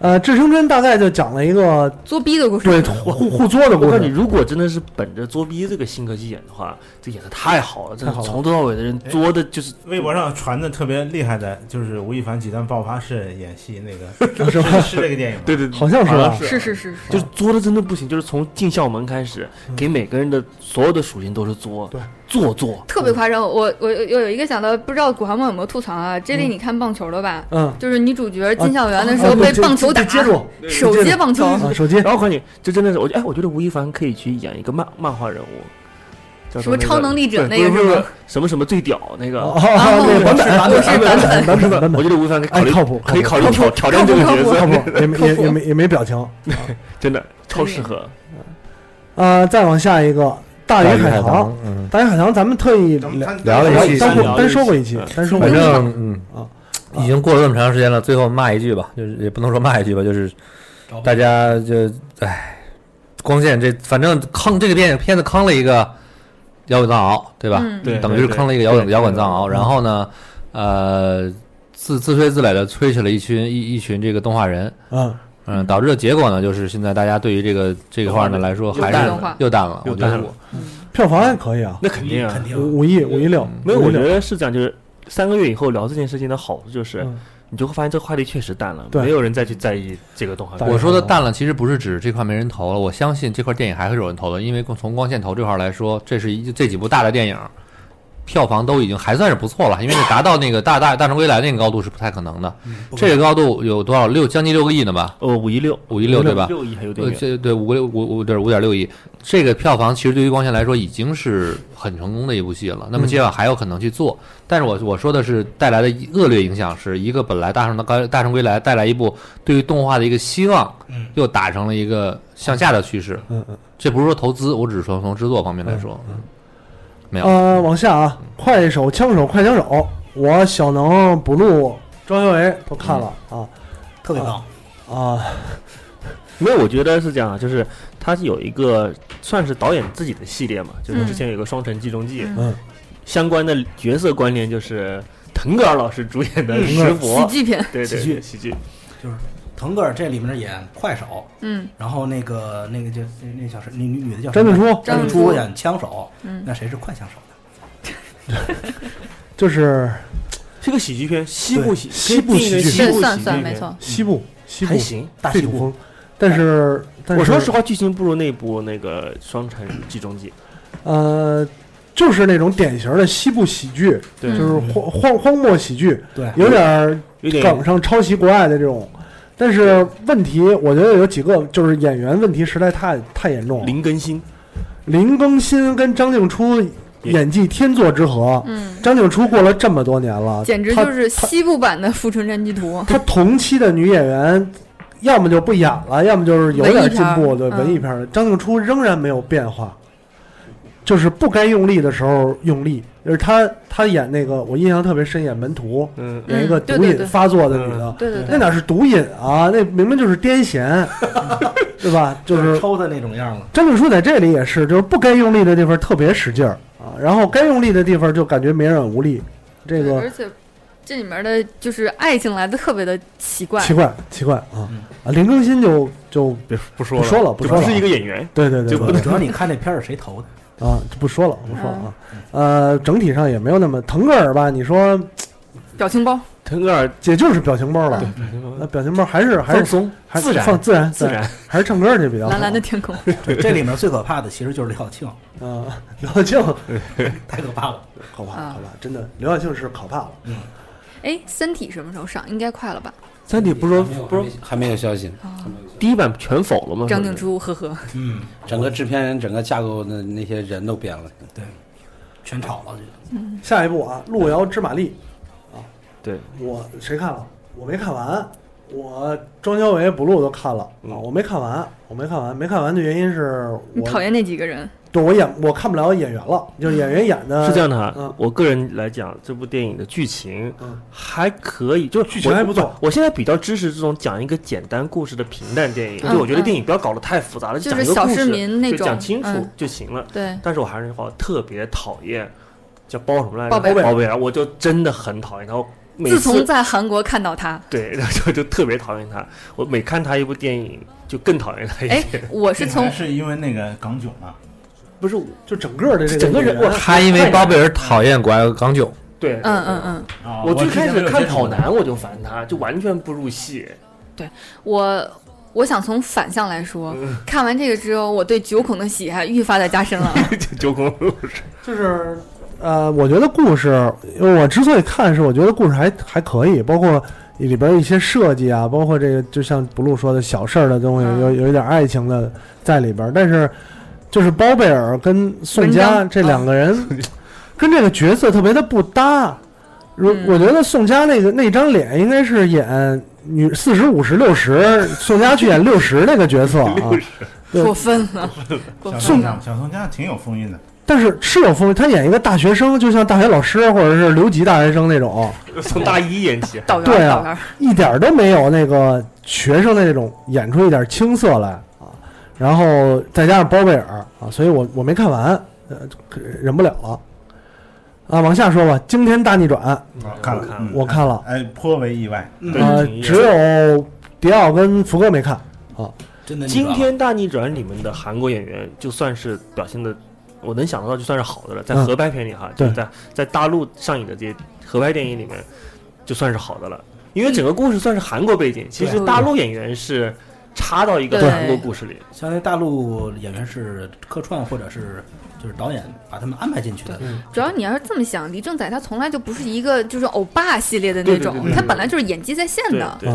呃，致青春大概就讲了一个作逼的故事。对互互作的故我告诉你，如果真的是本着作逼这个性格去演的话，这演的太好了，真的太好了。从头到尾的人作的就是微博上传的特别厉害的，就是吴亦凡几段爆发式演戏，那个 是吧？是这个电影吗？对对，好像是吧？是。是是是，就是作的真的不行，就是从进校门开始，给每个人的所有的属性都是作，对，做作。特别夸张。我我有有一个想到，不知道古航梦有没有吐槽啊？这里你看棒球的吧？嗯，就是女主角进校园的时啊候被棒球打，接住手接棒球，啊，手接然后我告诉你，这真的是我哎，我觉得吴亦凡可以去演一个漫漫画人物，叫做那个什么超能力者那个是不是是吗什么什么最屌那个。哦，那个版本版本版本版本版本，我觉得吴亦凡可以考虑哎靠谱可以考虑靠挑挑战这个角靠色，谱，也没也也没也没表情。真的超适合。呃，再往下一个大鱼海棠，嗯，大鱼海棠咱们特意聊聊了一期单单说过一期期，单说过一期。反正嗯啊已经过了这么长时间了，最后骂一句吧，就是也不能说骂一句吧，就是大家就唉，光线这反正坑这个电影片子坑了一个摇滚藏獒，对吧？嗯，对，等于是坑了一个摇滚摇滚藏獒，然后呢，呃，自自吹自擂的吹起了一群一一群这个动画人，嗯，嗯，导致的结果呢，就是现在大家对于这个这个话呢来说还是淡了又淡了，我觉得。又淡了。我票房还可以啊，那肯定啊，肯定五五亿五亿六，没有，我觉得是这样，就是三个月以后聊这件事情的好处就是，嗯。你就会发现这个话题确实淡了，没有人再去在意这个动画片。我说的淡了，其实不是指这块没人投了，我相信这块电影还会有人投的，因为从光线投这块来说，这是一这几部大的电影，票房都已经还算是不错了，因为达到那个大大大圣归来那个高度是不太可能的。这个高度有多少？六将近六个亿呢吧？呃，五一六，五亿六对吧？六亿还有点呃，远。这对五个六五五对五点六亿，这个票房其实对于光线来说已经是很成功的一部戏了。那么接下来还有可能去做，但是我我说的是带来的恶劣影响，是一个本来大圣的高大圣归来带来一部对于动画的一个希望，嗯又打成了一个向下的趋势。嗯嗯。这不是说投资，我只是说从制作方面来说，没有。呃，往下啊，快手、枪手、快枪手，我小能、补录、庄小维都看了啊。特别棒。啊，没有，我觉得是这样啊，就是他是有一个算是导演自己的系列嘛，就是之前有个《双城记中记》嗯。嗯相关的角色关联就是腾格尔老师主演的嗯《石喜佛》，剧片，对对喜剧喜剧，腾格尔这里面演快手，嗯然后那个那个叫那那叫什那女女的叫张静初张静初初演枪手，嗯，那谁是快枪手的？就是是个喜剧片，西部喜西部喜剧西部算喜剧片算没错，西部西部还行。大西部但是我说实话，剧情不如那部那个《双城计中记》。呃，就是那种典型的西部喜剧，对，就是荒荒荒漠喜剧，对，有点儿有点梗上抄袭国外的这种。但是问题，我觉得有几个，就是演员问题实在太太严重了。林更新，林更新跟张静初演技天作之合，嗯，张静初过了这么多年了，简直就是西部版的《富春山居图》。他同期的女演员，要么就不演了，要么就是有点进步，对文艺片的。张静初仍然没有变化，就是不该用力的时候用力。就是她，她演那个我印象特别深，演门徒，嗯，演一个毒瘾发作的女的，对对对，那哪是毒瘾啊？那明明就是癫痫，对吧？就是抽的那种样了。张静初在这里也是，就是不该用力的地方特别使劲儿啊，然后该用力的地方就感觉绵软无力。这个而且这里面的就是爱情来的特别的奇怪，奇怪奇怪啊嗯啊！林更新就就别不说了不说了不说了就不是一个演员。对对对，主要你看那片儿是谁投的？啊，就不说了不说了啊。呃，整体上也没有那么腾格尔吧？你说表情包，腾格尔也就是表情包了，那表情包还是还是松、还是自然、放自然自，然。还是唱歌去比较好。蓝蓝的天空，这里面最可怕的其实就是刘晓庆，啊，刘晓庆 太可怕了。可怕啊可怕，真的刘晓庆是可怕了。嗯哎，《三体》什么时候上？应该快了吧？三体不是说不是还没有消息，第一版全否了吗？张静初，呵呵，嗯，整个制片人、整个架构的那些人都变了。对全炒了。下一步啊，《路遥知马力》啊对，我谁看了？我没看完。我庄小伟、补录都看了啊，嗯我没看完，我没看完。没看完的原因是我你讨厌那几个人？对我演我看不了演员了，就是演员演的是这样的哈嗯。我个人来讲，这部电影的剧情嗯还可以，就剧情还不错。我现在比较支持这种讲一个简单故事的平淡电影，嗯就我觉得嗯电影不要搞得太复杂了，就是小市讲一个故事就民那种讲清楚嗯就行了。对，但是我还是话特别讨厌叫包什么来着？包贝尔包贝尔，我就真的很讨厌他。我每自从在韩国看到他，对，就就特别讨厌他。我每看他一部电影，就更讨厌他一哎些。，我是从是因为那个港囧嘛，不是就整个的这个整个人我他因为包贝尔讨厌国外港囧，对，嗯嗯嗯，啊我最开始看跑男，男我就烦他，就完全不入戏。对我我想从反向来说，嗯。看完这个之后，我对九孔的喜爱愈发的加深了。九孔 就是呃，我觉得故事，因为我之所以看是我觉得故事还还可以，包括里边一些设计啊，包括这个就像 blue 说的小事儿的东西，嗯。有有一点爱情的在里边，但是就是包贝尔跟宋佳这两个人 跟这个角色特别的不搭。如嗯我觉得宋佳那个那张脸应该是演女四十五十六十，宋佳去演六十那个角色啊。对过分了，过分了。宋家小宋佳挺有风韵的，但是是有风韵，他演一个大学生，就像大学老师或者是留级大学生那种，从大一演起，对啊，一点都没有那个学生的那种演出一点青涩来啊。然后再加上包贝尔啊，所以我我没看完，呃，忍不了了。啊，往下说吧，惊天大逆转，看了看了嗯我看了，哎，颇为意外。对呃只有迪奥跟福哥没看啊。真的惊天大逆转里面的韩国演员，就算是表现的，我能想得到就算是好的了。在嗯合拍片里哈，对就在在大陆上映的这些合拍电影里面，就算是好的了。因为整个故事算是韩国背景，其实大陆演员是插到一个对韩国故事里。相当于大陆演员是客串或者是就是导演把他们安排进去的。主要你要是这么想，李正宰他从来就不是一个就是欧巴系列的那种，对对对对他本来就是演技在线对的。对，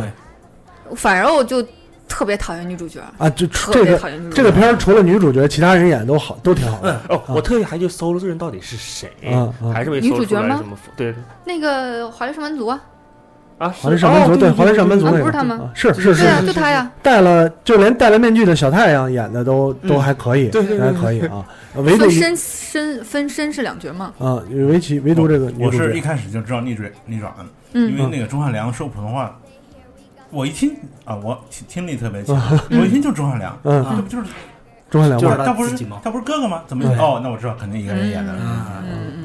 反而我就特别讨厌女主角，啊，就特这个别讨厌女主角。这个片儿除了女主角，其他人演的都好，都挺好的。哦，我特意还去搜了这人到底是谁，嗯嗯还是没搜出女主角吗来什么。对那个华丽上班族啊，啊，华丽上班族对华丽上班族啊那个不是他吗啊是是对啊，是就他呀。戴了，就连戴了面具的小太阳演的都都嗯还可以，对对对还可以啊。唯独分身身分身是两角嘛？啊，唯其唯独这个我是一，开始就知道逆转逆转，嗯因为那个钟汉良说普通话，我一听啊，我听听力特别强，我一听就是钟汉良，嗯，这不就是钟汉良吗他他不是他不是哥哥吗？怎么哦？那我知道肯定一个人演的。嗯嗯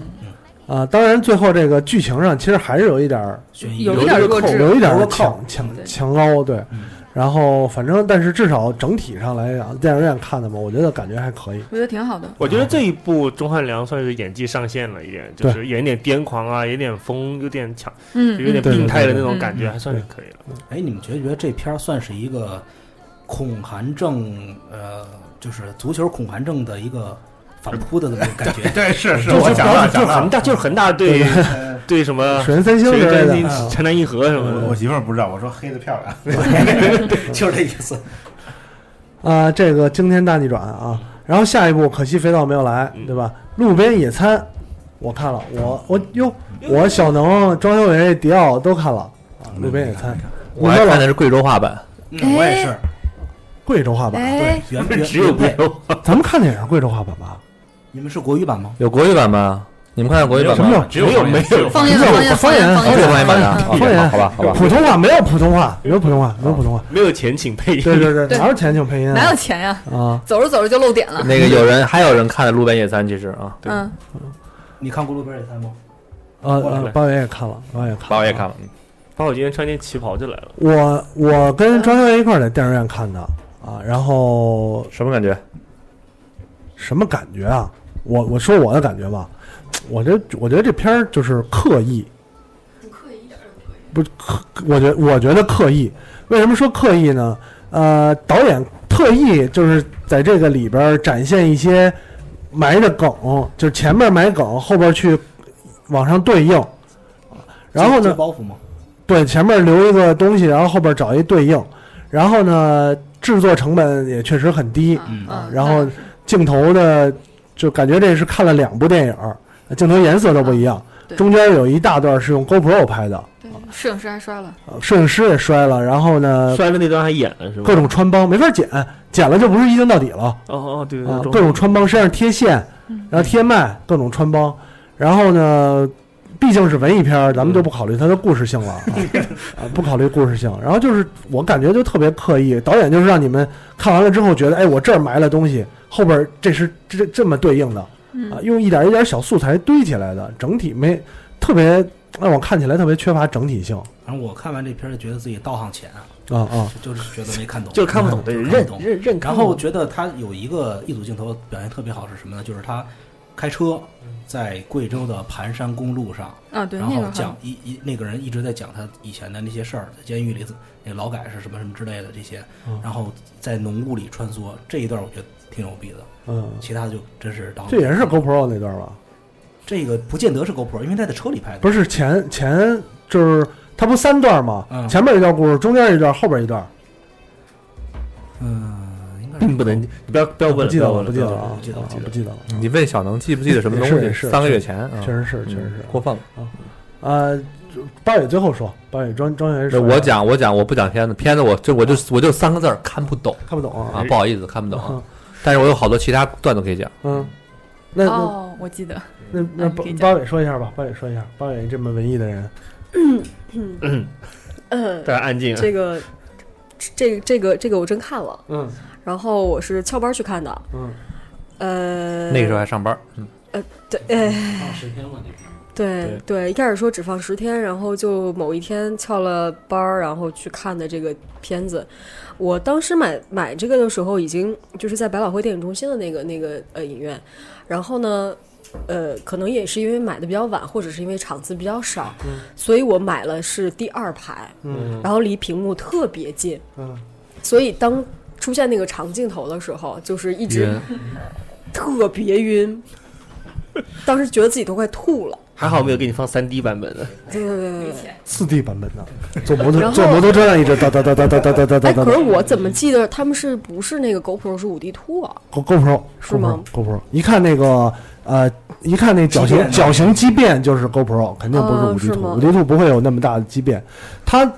啊。当然，最后这个剧情上其实还是有一点儿悬疑有一点弱智有一点强强对强凹，对嗯。然后反正，但是至少整体上来讲，电影院看的嘛，我觉得感觉还可以。我觉得挺好的。我觉得这一部钟汉良算是演技上线了一点，就是演点癫狂啊，有点疯，有点强，嗯，有点病态的那种感觉，嗯还算是可以了。哎，你们觉不觉得这片儿算是一个恐韩症？呃，就是足球恐韩症的一个反扑的那种感觉。对，是是，就是我想到就是恒，大，就是恒大对对 什么水原三星之类的水原三啊星、城南一河什么的。我媳妇儿不知道，我说黑的漂亮。就是这意思。啊，这个惊天大逆转啊！然后下一部可惜肥皂没有来，嗯对吧？路边野餐，我看了，我我哟，我小能、庄修伟、迪奥都看了啊。路边野餐，我还看的是贵州话版，嗯，我也是。贵州话版，对，原原只有贵，州咱们看的也是贵州话版吧？你们是国语版吗？有国语版吗？你们看看国语版什么叫吗？只有没有方言方言方言方哦这个方言方言好吧，好吧。普通话没有普通话，没有普通话，没有普通话。没有钱请配音。对对对，对哪有钱请配音啊？哪有钱呀？啊？走着走着就露点了。那个有人还有人看了《路边野餐》，其实啊，嗯，你看过《路边野餐》吗？呃过来，呃八尾也看了，八尾也看了。把我也看了。嗯把我今天穿件旗袍就来了。我我跟张小伟一块儿在电影院看的啊，然后什么感觉？什么感觉啊？我我说我的感觉吧，我这我觉得这片儿就是刻意，不刻，我觉我觉得刻意。为什么说刻意呢？呃，导演特意就是在这个里边展现一些埋的梗，就是前面埋梗，后边去往上对应。然后呢，包袱吗？对，前面留一个东西，然后后边找一对应，然后呢，制作成本也确实很低，嗯嗯，然后镜头的就感觉这是看了两部电影，镜头颜色都不一样，对。中间有一大段是用 GoPro 拍的，对摄影师还摔了，呃摄影师也摔了，然后呢，摔了那段还演了是吧？各种穿帮没法剪，剪了就不是一镜到底了。哦哦对对啊，对，各种穿帮，身上贴线，嗯。然后贴麦，各种穿帮，然后呢。毕竟是文艺片儿，咱们就不考虑它的故事性了 啊，啊，不考虑故事性。然后就是我感觉就特别刻意，导演就是让你们看完了之后觉得，哎，我这儿埋了东西，后边儿这是这这么对应的，嗯啊，用一点一点小素材堆起来的，整体没特别让我看起来特别缺乏整体性反正我看完这片儿就觉得自己道行浅啊，啊啊就是觉得没看懂，就是看不懂，对，认。认认看然。后觉得他有一个一组镜头表现特别好是什么呢？就是他开车在贵州的盘山公路上，啊，对，然后那个好，讲一一那个人一直在讲他以前的那些事儿，在监狱里那劳改是什么什么之类的这些嗯，然后在浓雾里穿梭这一段我觉得挺有逼的，嗯，其他的就真是当这也是 GoPro 那段吧？这个不见得是 GoPro，因为他在车里拍的，不是前前就是他不三段吗？嗯。前面一段故事，中间一段，后边一段，嗯，并不能，你不要不要问了，不记得了，不记得了啊，不记得了不记得了，你问小能记不记得什么东西？是三个月前，啊确实是，确实嗯是。过分了啊。呃，八尾最后说，八尾庄庄园那说，我讲，我讲，我不讲片子，片子我就我就我就三个字儿看不懂看不懂啊，啊，不好意思，看不懂。但是我有好多其他段子可以讲。嗯，那那哦，我记得，那那八八尾说一下吧，八尾说一下，八尾这么文艺的人，嗯呃，大家安静啊。这个这个这个这个我真看了，嗯然后我是翘班去看的，嗯，呃，那个时候还上班，嗯，呃对，呃，放十天了那是。对对，一开始说只放十天，然后就某一天翘了班儿，然后去看的这个片子。我当时买买这个的时候，已经就是在百老汇电影中心的那个那个呃影院，然后呢，呃，可能也是因为买的比较晚，或者是因为场次比较少，所以我买了是第二排，嗯。然后离屏幕特别近，嗯。所以当出现那个长镜头的时候，就是一直特别晕，当时觉得自己都快吐了。还好没有给你放三 D 版本的。对对对对对。四 D 版本的，坐摩托坐摩托车上一直哒哒哒哒哒哒哒哒哒。可是我怎么记得他们是不是那个 GoPro 是五 D Two 啊？Go GoPro 是吗 GoPro 一看那个呃，一看那脚型脚型畸变就是 GoPro，肯定不是五 D Two，吗五 D Two 不会有那么大的畸变，它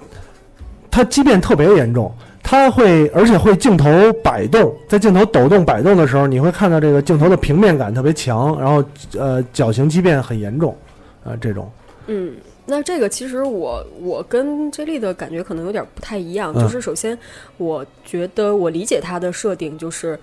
它畸变特别严重。它会，而且会镜头摆动，在镜头抖动摆动的时候，你会看到这个镜头的平面感特别强，然后呃，角形畸变很严重，啊、这种嗯，那这个其实我我跟 J 莉的感觉可能有点不太一样，嗯就是首先我觉得我理解他的设定就是。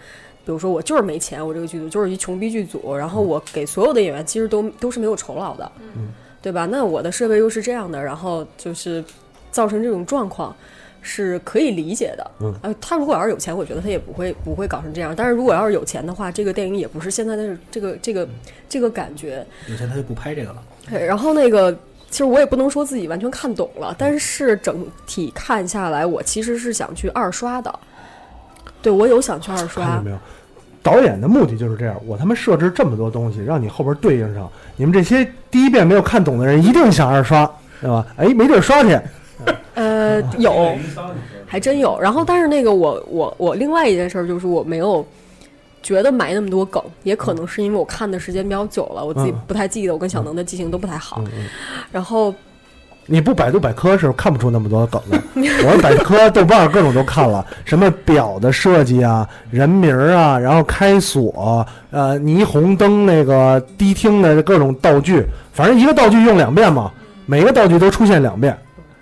比如说，我就是没钱，我这个剧组就是一穷逼剧组，然后我给所有的演员其实都都是没有酬劳的，嗯对吧？那我的设备又是这样的，然后就是造成这种状况是可以理解的。嗯呃，他如果要是有钱，我觉得他也不会不会搞成这样。但是如果要是有钱的话，这个电影也不是现在的这个这个这个感觉。有钱他就不拍这个了。对，然后那个，其实我也不能说自己完全看懂了，但是整体看下来，我其实是想去二刷的。对，我有想去二看刷见没。有？导演的目的就是这样，我他妈设置这么多东西，让你后边对应上。你们这些第一遍没有看懂的人，一定想二刷，对吧？哎，没地儿刷去，呃，有，还真有。然后，但是那个我我我另外一件事儿就是我没有觉得埋那么多梗，也可能是因为我看的时间比较久了，我自己嗯不太记得，我跟小能的记性都不太好。然后你不百度百科是看不出那么多梗的。我是百科、豆瓣各种都看了，什么表的设计啊、人名啊，然后开锁、呃霓虹灯那个迪厅的各种道具，反正一个道具用两遍嘛，每个道具都出现两遍，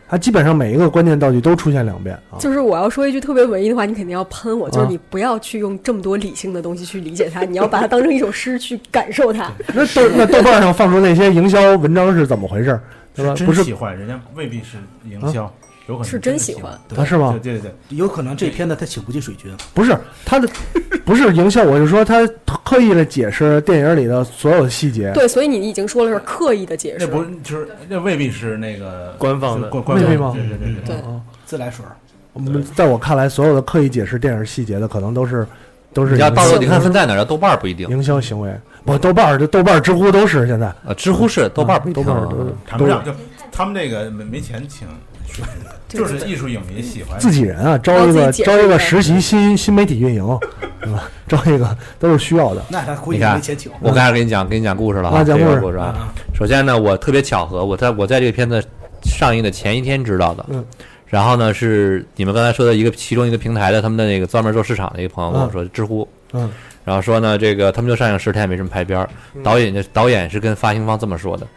它基本上每一个关键道具都出现两遍啊。就是我要说一句特别文艺的话，你肯定要喷我，就是啊你不要去用这么多理性的东西去理解它，你要把它当成一首诗去感受它。那豆那豆瓣上放出那些营销文章是怎么回事？对吧？真不是喜欢，人家未必是营销，有可能是真喜欢啊？是吗？对对对，有可能这片子他请不起水军，不是他的，不是营销，我是说他刻意的解释电影里的所有细节。对，所以你已经说了是刻意的解释。那不是就是那未必是那个官方的官方未必吗对对对对自来水。我们在我看来，所有的刻意解释电影细节的，可能都是都是你要到时候你看分在哪儿，豆瓣儿不一定。营销行为。不，豆瓣儿、这豆瓣儿、知乎都是现在。呃，知乎是豆瓣儿不一定啊。豆瓣儿都谈不上，就他们这个没没钱请，对 就是艺术影迷喜欢自己人啊，招一个招一个实习新新媒体运营，是吧？招一个都是需要的。那他估计你看没钱请。我开始给你讲，给你讲故事了啊讲故事故事啊。首先呢，我特别巧合，我在我在这个片子上映的前一天知道的。嗯。然后呢，是你们刚才说的一个其中一个平台的他们的那个专门做市场的一个朋友跟我嗯说，知乎。嗯。然后说呢，这个他们就上映十天没什么排片儿，导演就导演是跟发行方这么说的，你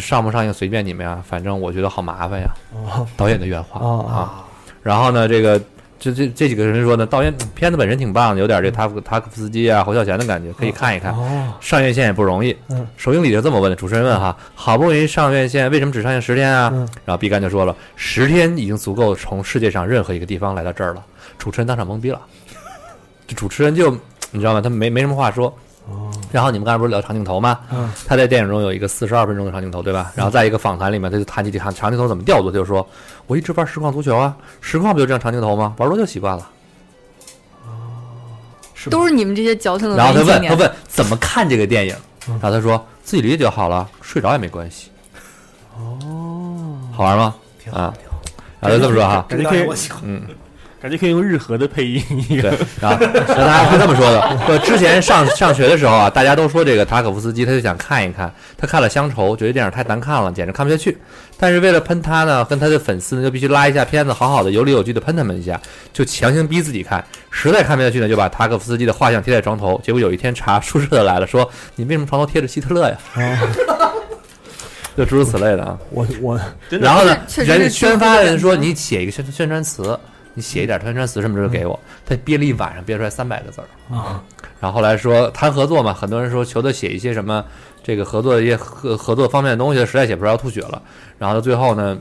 上不上映随便你们呀，反正我觉得好麻烦呀。哦导演的原话哦啊。然后呢，这个这这这几个人说呢，导演片子本身挺棒的，有点这塔夫塔可夫斯基啊、侯孝贤的感觉，可以看一看。哦，上院线也不容易。嗯，首映礼就这么问的，主持人问哈，好不容易上院线，为什么只上映十天啊？嗯然后毕赣就说了，十天已经足够从世界上任何一个地方来到这儿了。主持人当场懵逼了，这主持人就你知道吗？他没没什么话说。哦，然后你们刚才不是聊长镜头吗？嗯，他在电影中有一个四十二分钟的长镜头，对吧？然后在一个访谈里面，他就谈起这长长镜头怎么调度，他就说：“我一直玩实况足球啊，实况不就这样长镜头吗？玩多就习惯了。是都是你们这些矫情”的然后他。问他问怎么看这个电影，嗯然后他说自己理解就好了，睡着也没关系。哦，好玩吗？挺好啊，然后就这么说哈，这个导演我喜欢。嗯，感觉可以用日和的配音一个对，然后然后他是这么说的：说之前上上学的时候啊，大家都说这个塔可夫斯基，他就想看一看，他看了《乡愁》，觉得电影太难看了，简直看不下去。但是为了喷他呢，跟他的粉丝呢，就必须拉一下片子，好好的有理有据的喷他们一下，就强行逼自己看。实在看不下去呢，就把塔可夫斯基的画像贴在床头。结果有一天查宿舍的来了，说你为什么床头贴着希特勒呀？就诸如此类的啊。我我然后呢，确实是人宣发的人说你写一个宣宣传词，你写一点宣传词什么的给我，他憋了一晚上，憋出来三百个字儿啊。然后后来说谈合作嘛，很多人说求他写一些什么这个合作的一些合合作方面的东西，实在写不出来要吐血了。然后到最后呢，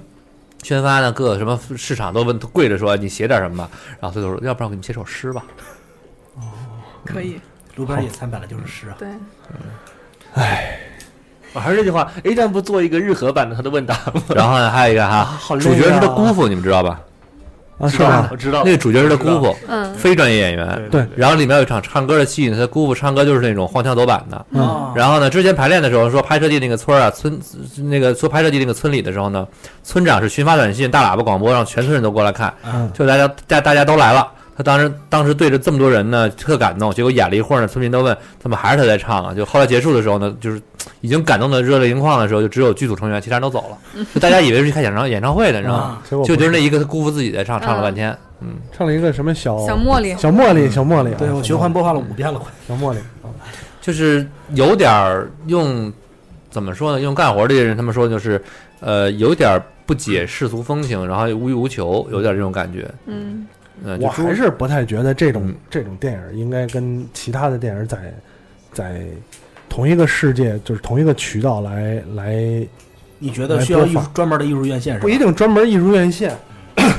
宣发呢各个什么市场都问都跪着说你写点什么吧。然后最后说要不然我给你写首诗吧。哦可以，路边野餐本来就是诗啊。对，我还是那句话，A 站不做一个日和版的他的问答吗？然后呢还有一个哈，好啊主角是他姑父，你们知道吧？啊，是吧？我知道那个主角是他姑父，嗯，非专业演员。对然后里面有一场唱歌的戏，他姑父唱歌就是那种荒腔走板的。嗯啊，然后呢，之前排练的时候说拍摄地那个村儿啊，村那个说拍摄地那个村里的时候呢，村长是群发短信、大喇叭广播，让全村人都过来看，嗯就大家大大家都来了。他当时当时对着这么多人呢，特感动。结果演了一会儿呢，村民都问怎么还是他在唱啊？就后来结束的时候呢，就是已经感动的热泪盈眶的时候，就只有剧组成员，其他人都走了。就大家以为是去看演唱演唱会的，你知道吗？就就是那一个他辜负自己在唱，唱了半天。嗯，唱了一个什么小小茉莉，小茉莉，小茉莉啊，对我循环播放了五遍了，快。小茉莉 啊，就是有点儿用怎么说呢？用干活的人他们说就是，呃，有点儿不解世俗风情，然后无欲无求，有点儿这种感觉。嗯，嗯，我还是不太觉得这种嗯这种电影应该跟其他的电影在在同一个世界，就是同一个渠道来来，你觉得需要艺术专门的艺术院线是？不一定专门艺术院线，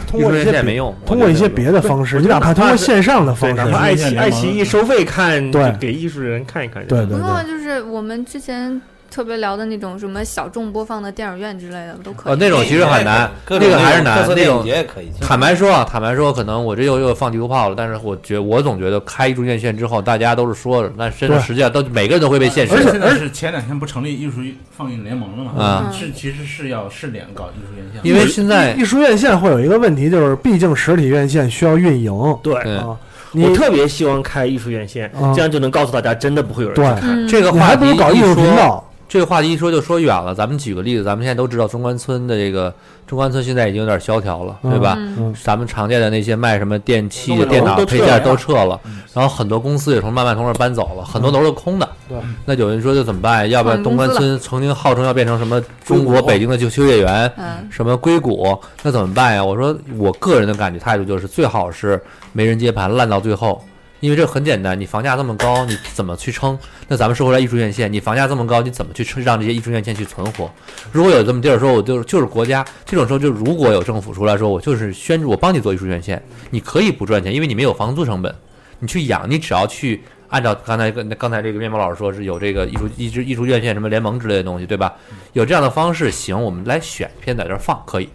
通艺术院过一些没用，通过一些别的方式，你哪怕通过线上的，方式，哪怕爱奇爱奇艺收费看，对就给艺术人看一看。对对不过，就是我们之前特别聊的那种什么小众播放的电影院之类的都可以。呃，那种其实很难，那个还是难，那种电影节也可以。坦白说啊，坦白说，可能我这又又放地图炮了，但是我觉我总觉得开艺术院线之后，大家都是说的，但真的实际上都每个人都会被现实而且的。现在是前两天不成立艺术放映联盟了嘛？啊是其实是要试点搞艺术院线，因为现在艺术院线会有一个问题，就是毕竟实体院线需要运营对，啊，我特别希望开艺术院线，啊这样就能告诉大家，真的不会有人看。这个话题还不如搞艺术频道，这个话题一说就说远了，咱们举个例子，咱们现在都知道中关村的这个中关村现在已经有点萧条了，对吧？嗯嗯咱们常见的那些卖什么电器电脑配件都撤了，然后很多公司也从慢慢从这搬走了，很多楼是空的。对，那有人说这怎么办？要不然换公司了东关村曾经号称要变成什么中国北京的就休业园，嗯，什么硅谷，那怎么办呀？我说我个人的感觉态度就是最好是没人接盘，烂到最后。因为这很简单，你房价这么高，你怎么去撑？那咱们说回来，艺术院线，你房价这么高，你怎么去撑让这些艺术院线去存活？如果有这么地儿说，我就就是国家这种时候，就如果有政府出来说，我就是宣我帮你做艺术院线，你可以不赚钱，因为你没有房租成本，你去养，你只要去按照刚才跟刚才这个面包老师说是有这个艺术艺术艺术院线什么联盟之类的东西，对吧？有这样的方式，行，我们来选一片在这儿放，可以。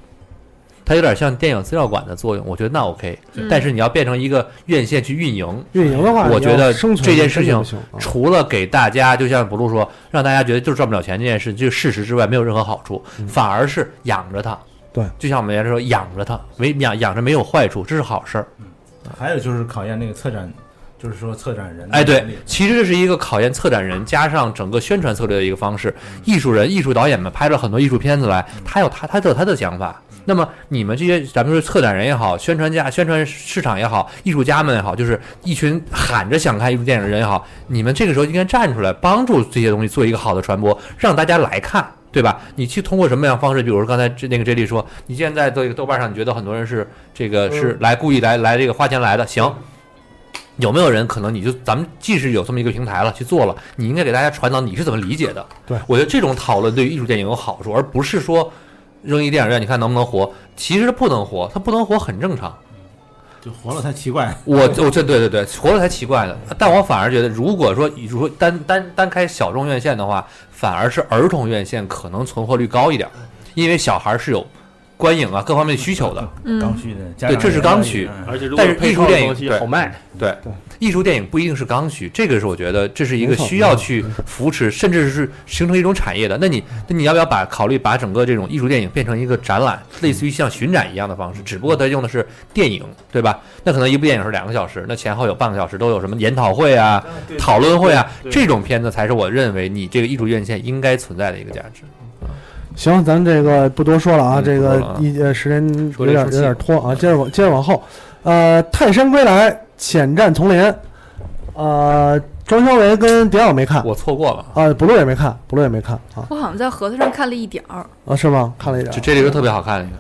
它有点像电影资料馆的作用，我觉得那 OK。嗯但是你要变成一个院线去运营，运营的话，我觉得这件事情除了给大家，就像不露说，让大家觉得就是赚不了钱这件事，这个事实之外没有任何好处，反而是养着它。嗯对，就像我们原来说，养着它，没养养着没有坏处，这是好事儿。还有就是考验那个策展，就是说策展人的哎，对，其实这是一个考验策展人加上整个宣传策略的一个方式。嗯艺术人、艺术导演们拍了很多艺术片子来，他有他他有他的想法。那么你们这些，咱们说策展人也好，宣传家、宣传市场也好，艺术家们也好，就是一群喊着想看艺术电影的人也好，你们这个时候应该站出来，帮助这些东西做一个好的传播，让大家来看。对吧？你去通过什么样的方式？比如说刚才这那个 J 莉说，你现在在这个豆瓣上，你觉得很多人是这个是来故意来来这个花钱来的，行，有没有人可能你就咱们即使有这么一个平台了去做了，你应该给大家传导你是怎么理解的。对我觉得这种讨论对于艺术电影有好处，而不是说扔一电影院你看能不能活，其实不能活，它不能活很正常。就活了才奇怪。我我这对对对，活了才奇怪呢。但我反而觉得，如果说如果单单单开小众院线的话，反而是儿童院线可能存活率高一点，因为小孩是有观影啊各方面需求的。刚需的，家对，这是刚需嗯。而且但是艺术电影对好卖，对，艺术电影不一定是刚需，这个是我觉得这是一个需要去扶持，甚至是形成一种产业的。那你那你要不要把考虑把整个这种艺术电影变成一个展览，类似于像巡展一样的方式？只不过它用的是电影，对吧？那可能一部电影是两个小时，那前后有半个小时都有什么研讨会啊、讨论会啊，这种片子才是我认为你这个艺术院线应该存在的一个价值。行，咱这个不多说了啊，嗯这个一呃时间有点有点拖啊，接着往接着往后，呃，泰山归来，潜战丛林，呃，庄小维跟迪奥没看。我错过了，啊，不录也没看，不录也没看啊。我好像在盒子上看了一点儿，啊是吗？看了一点就，这里边特别好看的一个，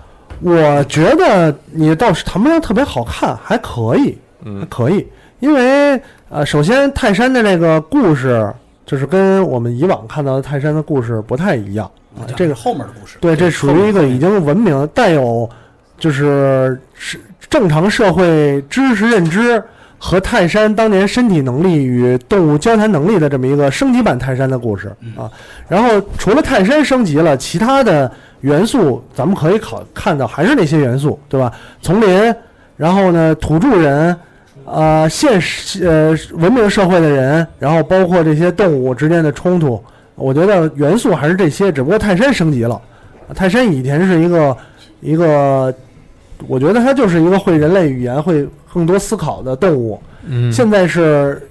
我觉得你倒是谈不上特别好看，还可以，还嗯可以，因为呃，首先泰山的那个故事就是跟我们以往看到的泰山的故事不太一样啊，这个后面的故事，对，这属于一个已经文明、带有就是是正常社会知识认知和泰山当年身体能力与动物交谈能力的这么一个升级版泰山的故事啊。然后除了泰山升级了，其他的元素咱们可以考看到还是那些元素，对吧？丛林然后呢土著人，呃现实呃文明社会的人，然后包括这些动物之间的冲突，我觉得元素还是这些，只不过泰山升级了。泰山以前是一个一个，我觉得它就是一个会人类语言、会更多思考的动物。嗯，现在是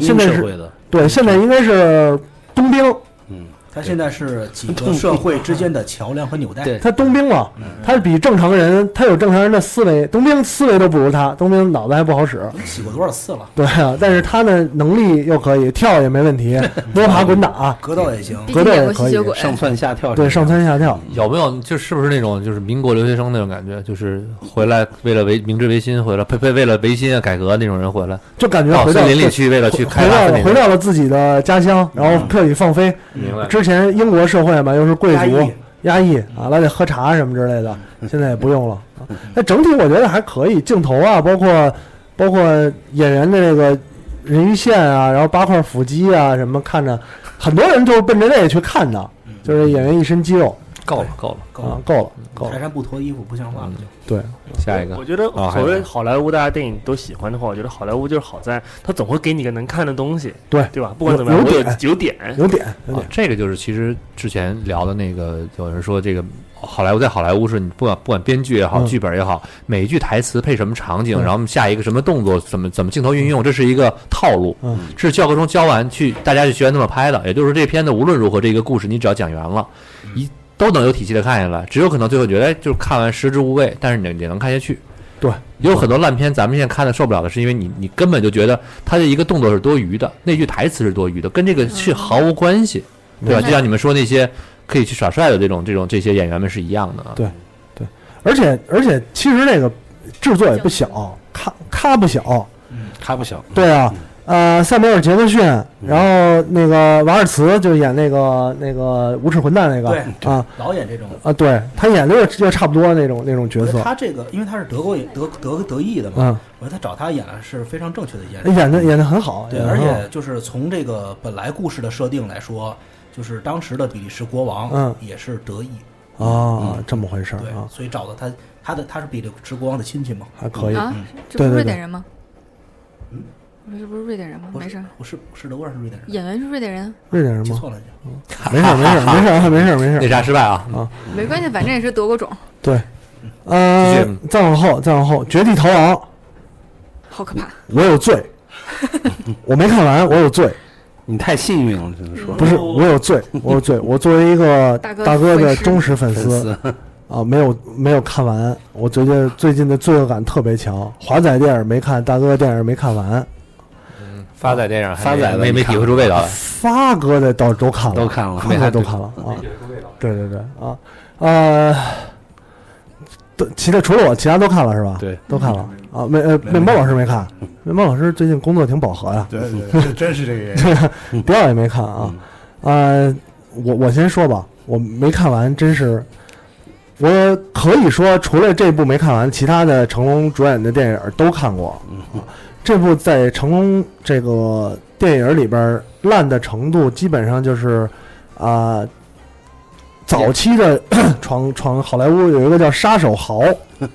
现在是对，现在应该是冬兵，嗯，它现在是几个社会之间的桥梁和纽带。对他冬兵嘛，他比正常人，他有正常人的思维，冬兵思维都不如他，冬兵脑子还不好使。洗过多少次了？对啊，但是他的能力又可以跳也没问题，摸爬滚打，格斗也行。格斗也可以上蹿下跳，对上蹿下跳，有没有就是不是那种就是民国留学生那种感觉，就是回来为了维明治维新回来，呸呸，为了维新啊改革那种人回来，就感觉回到森林里去为了去开回到回。到了自己的家乡，然后彻底放飞。明白。之前英国社会嘛，又是贵族压抑。啊，老得喝茶什么之类的，现在也不用了。啊那整体我觉得还可以，镜头啊，包括包括演员的这个人鱼线啊，然后八块腹肌啊什么，看着很多人就是奔着那个去看的，就是演员一身肌肉够了，够了。够了，，啊够了够了泰，山不脱衣服不像话了就。对，下一个我觉得所谓好莱坞大家电影都喜欢的话，我觉得好莱坞就是好在它总会给你个能看的东西，对对吧？不管怎么样，我有有点有点，有点有啊点，，这个就是其实之前聊的那个，有人说这个好莱坞在好莱坞是你不管不管编剧也好，嗯剧本也好，每一句台词配什么场景，嗯然后我们下一个什么动作，怎么怎么镜头运用，这是一个套路。是教科中教完去，大家就学那么拍的。也就是说，这片子无论如何，这个故事你只要讲圆了，一都能有体系的看下来。只有可能最后觉得，哎，就是看完食之无味，但是你也能看下去。对，也有很多烂片，咱们现在看的受不了的是，因为你你根本就觉得他的一个动作是多余的，那句台词是多余的，跟这个是毫无关系，对吧？嗯就像你们说那些可以去耍帅的这种这种这些演员们是一样的啊。对而且而且其实那个制作也不小，咖咖不小，咖不小，对啊，呃，塞缪尔·杰克逊，然后那个瓦尔茨就演那个那个无耻混蛋那个对啊老演这种。啊，对他演的又又差不多那种那种角色，他这个，因为他是德国德德德裔的嘛，嗯，我觉得他找他演的是非常正确的演员。演的演的很好，对，而且就是从这个本来故事的设定来说，就是当时的比利时国王，嗯也是德裔，啊，这么回事儿对，啊，所以找到他，他的他是比利时国王的亲戚嘛，还可以，啊嗯，这不是对对对瑞典人吗？嗯，这不是瑞典人吗？没事儿，不是是德国人是瑞典人，演员是瑞典人，瑞典人吗？记错了就。没事儿没事儿没事儿没事儿没事内儿，杀失败啊啊！没关系，反正也是德国种，对，呃，再往后再往后，《绝地逃亡》，好可怕。我有罪，我没看完，我有罪。你太幸运了，只能说不是，我有罪，我有罪。我作为一个 大哥的忠实粉丝啊，没有没有看完，我觉得最近的罪恶感特别强。华仔电影没看，大哥电影没看完，发仔电影还发仔的没没体会出味道来。发哥的倒都看了，都看了发哥都看了啊。对对对啊，呃，都其他除了我，其他都看了是吧？对，都看了啊。面呃，面包老师没看，面包老师最近工作挺饱和呀，对对对，真是这个原因。迪奥也没看啊。呃，我我先说吧，我没看完，真是，我可以说除了这部没看完，其他的成龙主演的电影都看过。啊这部在成龙这个电影里边烂的程度，基本上就是啊、早期的闯闯好莱坞有一个叫《杀手豪》，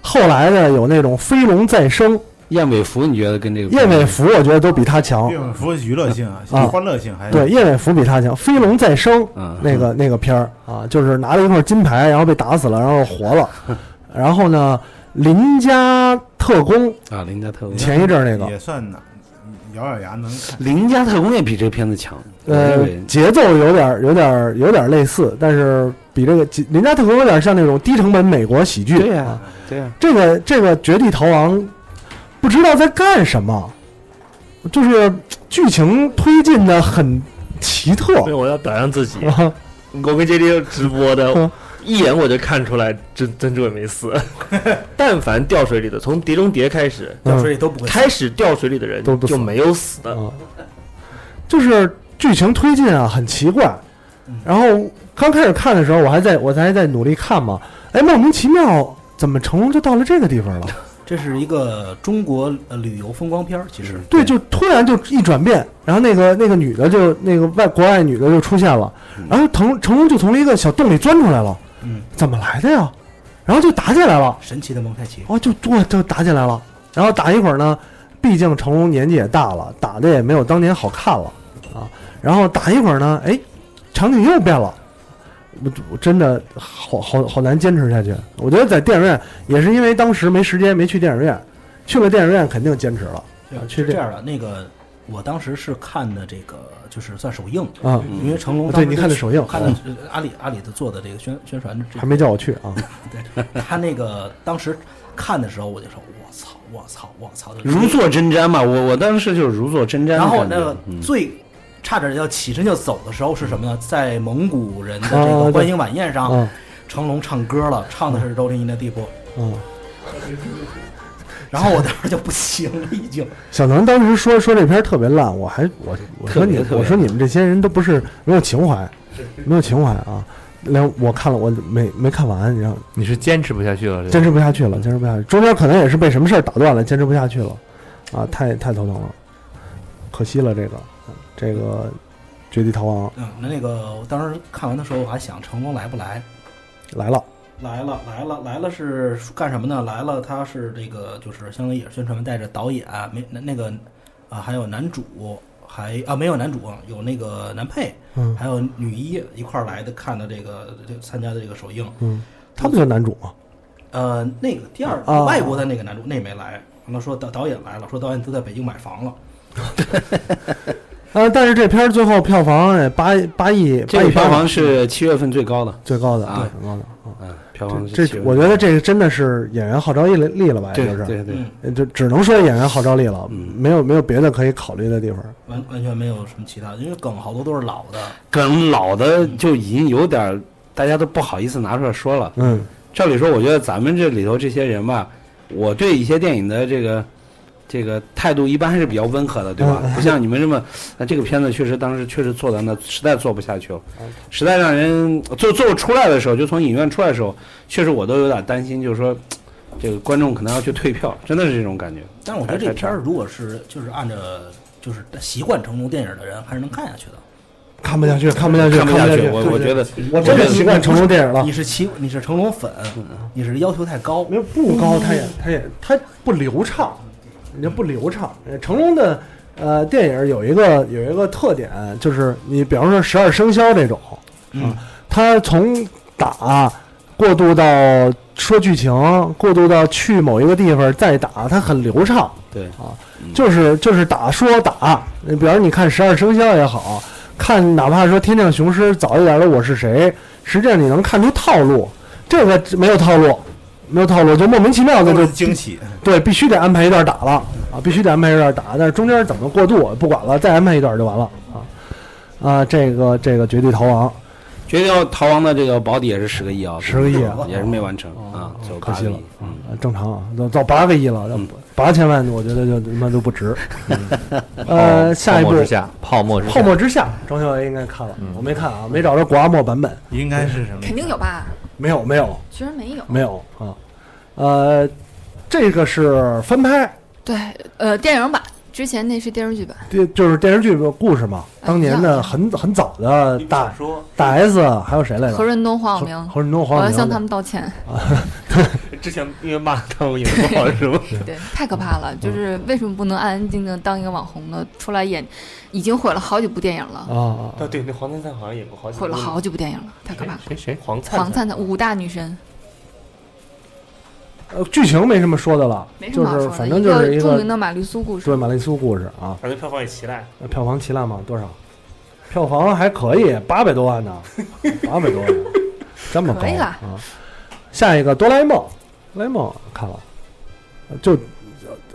后来呢有那种《飞龙再生》，燕尾服你觉得跟这个燕尾服我觉得都比他强。燕尾服娱乐性啊，啊欢乐性还对，燕尾服比他强，《飞龙再生》嗯那个那个片儿啊，就是拿了一块金牌，然后被打死了，然后活了。然后呢，林家特工啊，邻家特工，前一阵儿那个，也算呢，咬咬牙能看。邻家特工也比这个片子强。我呃，节奏有点儿有点儿有点儿类似，但是比这个《邻家特工》有点像那种低成本美国喜剧。对呀啊，对呀，这个这个《绝地逃亡》不知道在干什么，就是剧情推进的很奇特。对我要表扬自己。啊我跟杰迪直播的嗯，一眼我就看出来珍珍珠也没死。但凡掉水里的，从碟中谍开始，掉水里都不会死。开始掉水里的人都就没有死的。啊，就是剧情推进啊，很奇怪。然后刚开始看的时候，我还在我还在努力看嘛，哎，莫名其妙，怎么成龙就到了这个地方了？这是一个中国呃旅游风光片儿，其实对，就突然就一转变，然后那个那个女的就那个外国外女的就出现了，然后成成龙就从一个小洞里钻出来了，嗯，怎么来的呀？然后就打起来了。神奇的蒙太奇，哦，就哇就打起来了。然后打一会儿呢，毕竟成龙年纪也大了，打的也没有当年好看了啊。然后打一会儿呢，哎，场景又变了。我我真的好好好难坚持下去。我觉得在电影院也是因为当时没时间没去电影院，去了电影院肯定坚持了。啊去这是这样的，那个我当时是看的这个，就是算首映，啊，因为成龙对你看的首映看的呃阿里阿里的做的这个宣宣传还没叫我去啊。对他那个当时看的时候，我就说我操我操我操，如坐针毡嘛，我我当时就是如坐针毡。然后那个嗯最差点要起身就走的时候是什么呢？在蒙古人的这个观影晚宴上，嗯成龙唱歌了，唱的是《周林一的地步》，嗯，然后我当时就不行了，已经。小能当时说说这片儿特别烂，我还我我说你我说你们这些人都不是没有情怀，没有情怀啊。连我看了我没没看完，你知道，你是坚持不下去了，坚持不下去了，坚持不下去。中间可能也是被什么事儿打断了，坚持不下去了，啊，太太头疼了，可惜了这个这个绝地逃亡嗯，那那个我当时看完的时候，我还想成龙来不来？来了，来了，来了，来了是干什么呢？来了，他是这个就是相当于也是宣传带着导演没那那个啊，还有男主，还啊没有男主，有那个男配，嗯还有女一一块儿来的看的这个这参加的这个首映。嗯，他不就男主吗？呃，那个第二、啊外国的那个男主那没来，完了说导导演来了，说导演都在北京买房了。呃，但是这片儿最后票房也八八亿，这八亿八个票房是七月份最高的，最高的，啊对，最高的啊。嗯，票房这7月份我觉得这个真的是演员号召力力了吧，也就是对对就只能说演员号召力了，嗯没有没有别的可以考虑的地方。完完全没有什么其他的，因为梗好多都是老的。梗老的就已经有点大家都不好意思拿出来说了。嗯照理说，我觉得咱们这里头这些人吧，我对一些电影的这个这个态度一般还是比较温和的，对吧？不像你们这么，那这个片子确实当时确实做的那实在做不下去了，实在让人做做出来的时候，就从影院出来的时候，确实我都有点担心，就是说这个观众可能要去退票，真的是这种感觉。但是我觉得这片儿如果是就是按照就是习惯成龙电影的人，还是能看下去的。看不下去，看不下去，看不下去，不下去。我我觉得我真的习惯成龙电影了你。是奇你是成龙粉，你是要求太高。没有不高，他也他也他不流畅，人家不流畅。呃成龙的呃电影有一个有一个特点，就是你比方说十二生肖这种，嗯，他从打过渡到说剧情，过渡到去某一个地方再打，他很流畅。对啊，就是就是打说打，你比方说你看十二生肖也好看，哪怕说天降雄狮早一点的我是谁，实际上你能看出套路，这个没有套路，没有套路就莫名其妙的就惊喜，对，必须得安排一段打了啊，必须得安排一段打，但是中间怎么过渡不管了，再安排一段就完了啊。啊，这个这个绝地逃亡。绝地逃亡的这个保底也是十个亿啊，10个亿啊。也是没完成啊，就可惜了嗯。啊正常啊，都到八个亿了，要嗯。八千万我觉得就他妈都不值。呃，下一步泡沫之下，泡沫之下，泡沫之夏，张小伟应该看了，我没看啊，没找着国阿莫版本，应该是什么？肯定有吧？没有没有。居然没有。没有啊，呃，这个是翻拍，对，呃，电影版之前那是电视剧版，电就是电视剧的故事嘛，当年的很很早的大大 S 还有谁来着？何润东、黄晓明，何润东、我黄晓明要向他们道歉。之前因为骂他们演的不好是吗？对，太可怕了！就是为什么不能安安静静当一个网红呢？出来演，已经毁了好几部电影了，啊啊啊，对，那黄灿灿好像演过好几部毁了好几部电影了，太可怕了。谁谁黄灿黄灿灿五大女神，呃，剧情没什么说的了，没什就是么好说的，反正就是一著名的玛丽苏故事对。玛丽苏故事啊，反正票房也齐烂，那票房齐烂吗？多少？票房还可以，八百多万呢，八百多万，这么高啊！下一个哆啦 A 梦，哆啦 A 梦看了，就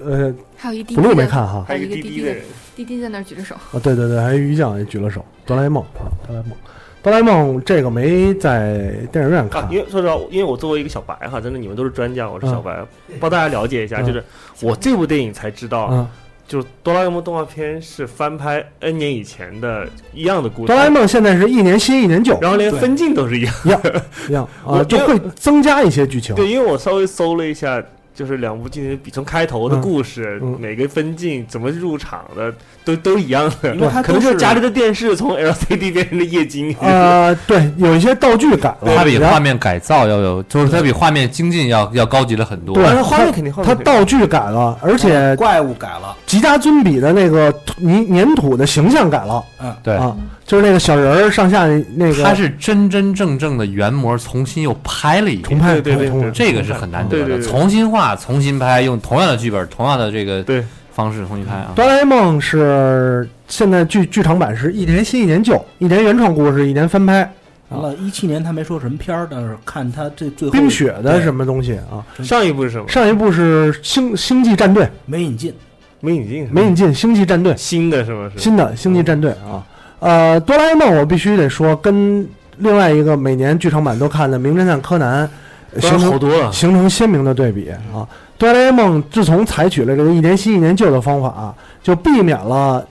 呃，还有一滴不滴我，没看哈。还有一个滴滴的。滴滴的人，滴滴在那儿举着手。啊，对对对，还有鱼酱也举了手，哆啦 A 梦啊，哆啦 A 梦，哆啦 A 梦这个没在电影院看。啊，因为说实话，因为我作为一个小白哈，真的你们都是专家，我是小白，帮大家了解一下，嗯。就是我这部电影才知道，啊，就是哆啦 A 梦动画片是翻拍 N 年以前的一样的故事，哆啦 A 梦现在是一年新一年旧，然后连分镜都是一样。一样一样啊，我就会增加一些剧情。对，因为我稍微搜了一下就是两部进行比，从开头的嗯故事，嗯每个分镜怎么入场的，都都一样的。因为它可能就是家里的电视从 LCD 变成了液晶。呃，对，有一些道具改了，它比画面改造要有，就是它比画面精进要要高级了很多。对但是画面肯定画它道具改了，而且怪物改了，吉家尊比的那个泥粘土的形象改了嗯对，啊，就是那个小人儿上下那个他是真真正正的原模重新又拍了一遍，重拍，对对对重拍这个是很难得的。对对对重新画、重新拍，用同样的剧本、同样的这个对方式重新拍啊。哆啦 A 梦是现在剧剧场版是一年新一年旧，一年原创故事，一年翻拍。完了，一七年他没说什么片儿，但是看他这最后冰雪的什么么东西啊？上一部是什么？上一部是星星际战队，没引进，没引进，没引进星际战队，新的是不？是新的星际战队啊。呃，哆啦 A 梦我必须得说，跟另外一个每年剧场版都看的《名侦探柯南》形成。形成鲜明的对比啊。哆啦 A 梦自从采取了这个一年新一年旧的方法、就避免了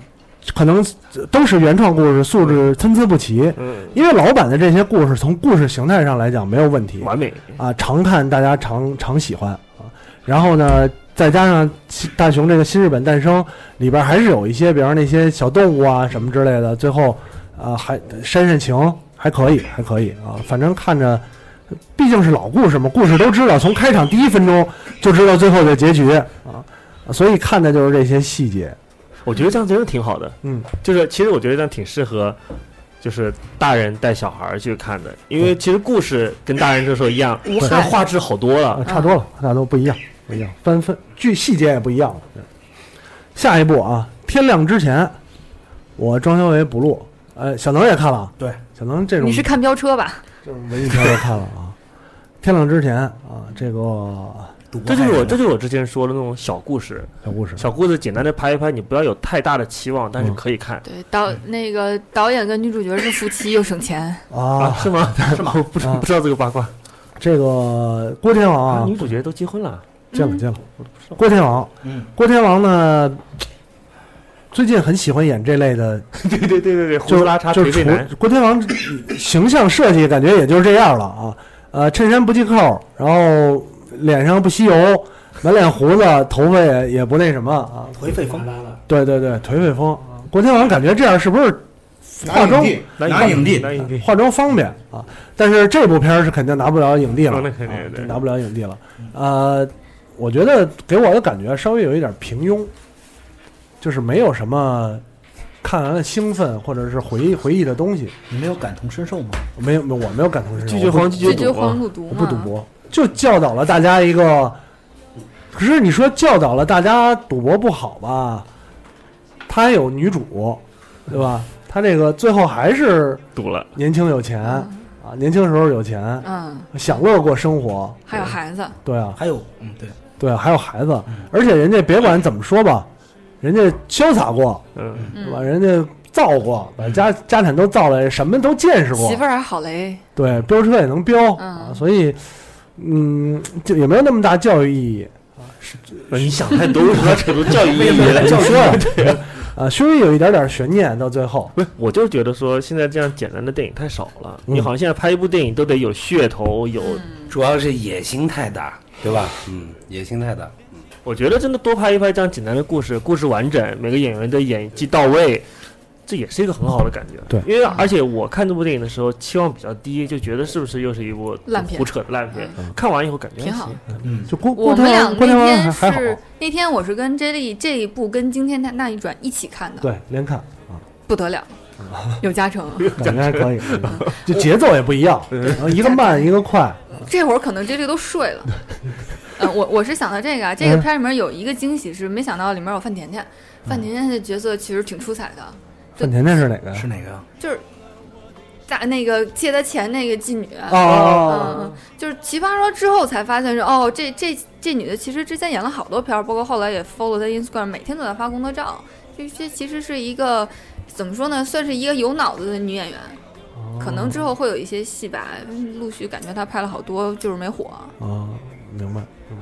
可能都是原创故事，素质参差不齐。嗯，因为老版的这些故事从故事形态上来讲没有问题完美。啊，常看大家常常喜欢啊。然后呢，再加上大雄这个新日本诞生里边还是有一些，比方那些小动物啊什么之类的，最后啊还煽煽情还可以，还可以啊。反正看着，毕竟是老故事嘛，故事都知道，从开场第一分钟就知道最后的结局啊，所以看的就是这些细节。我觉得这样真的挺好的。嗯，就是其实我觉得这样挺适合，就是大人带小孩儿去看的，因为其实故事跟大人这时候一样，无但害画质好多啊，了。差多了，差多不一样，不一样，分分剧细节也不一样了。下一步啊，天亮之前，我装修为补录，呃，小能也看了，对，小能这种你是看飙车吧？这种文艺片也看了啊。天亮之前啊，这个这就是我，这就是我之前说的那种小故事，小故事，小故事简单的拍一拍，你不要有太大的期望，但是嗯可以看对，导那个导演跟女主角是夫妻，又省钱。啊？啊，是吗？是吗？不知啊不知道这个八卦这个郭天王啊，女主角都结婚了，见了见了，郭天王，嗯，郭天王呢，最近很喜欢演这类的 对对对对对，胡就子拉碴就是除颓废男，郭天王形象设计感觉也就是这样了啊，呃，衬衫不系扣，然后脸上不吸油，满脸胡子，头发也也不那什么啊，颓废风，对对对，颓废风。郭天王感觉这样是不是化妆拿影帝拿影帝，化妆方便啊？但是这部片儿是肯定拿不了影帝了拿不了影帝了。呃，我觉得给我的感觉稍微有一点平庸，就是没有什么看完了兴奋或者是回忆回忆的东西。你没有感同身受吗？没有，我没有感同身受。拒绝黄拒拒绝绝赌嘛，黄赌毒我不赌？博，就教导了大家一个。可是你说教导了大家赌博不好吧？他还有女主，对吧？他这个最后还是赌了，年轻有钱啊，年轻时候有钱，嗯，享乐过生活，还有孩子，对啊，还有，嗯，对，对啊，还有孩子，而且人家别管怎么说吧，人家潇洒过，嗯，对吧？嗯，人家造过，把家家产都造了，什么都见识过媳，妇儿还好嘞，对，飙车也能飙啊，嗯所以，嗯，就也没有那么大教育意义。啊。是你想太多，为什么要扯出教育意义来？就说呀，啊，稍微有一点点悬念，到最后，不是，我就是觉得说现在这样简单的电影太少了。嗯你好像现在拍一部电影都得有噱头，有，嗯，主要是野心太大，对吧？嗯，野心太大。我觉得真的多拍一拍这样简单的故事，故事完整，每个演员的演技到位，这也是一个很好的感觉。对因为而且我看这部电影的时候期望比较低，就觉得是不是又是一部烂片胡扯的烂片？嗯看完以后感觉挺好。嗯，就郭我们俩那郭天王还好，是那天我是跟 J 莉这一部跟惊天那一转一起看的，对，连看啊不得了，有加成。感觉还可以，就节奏也不一样，一个慢一个快，这会儿可能 J 莉都睡了。呃，我我是想到这个啊，这个嗯。片儿里面有一个惊喜是没想到里面有范甜甜，范甜甜的角色其实挺出彩的，范甜甜是哪个？是哪个？就是大那个借他钱那个妓女，嗯，就是奇葩说之后才发现是哦，这这这女的其实之前演了好多片儿，包括后来也 follow 她 Instagram，每天都在发工作照。这这其实是一个怎么说呢，算是一个有脑子的女演员。哦可能之后会有一些戏吧，陆续感觉她拍了好多，就是没火。啊，明白。嗯，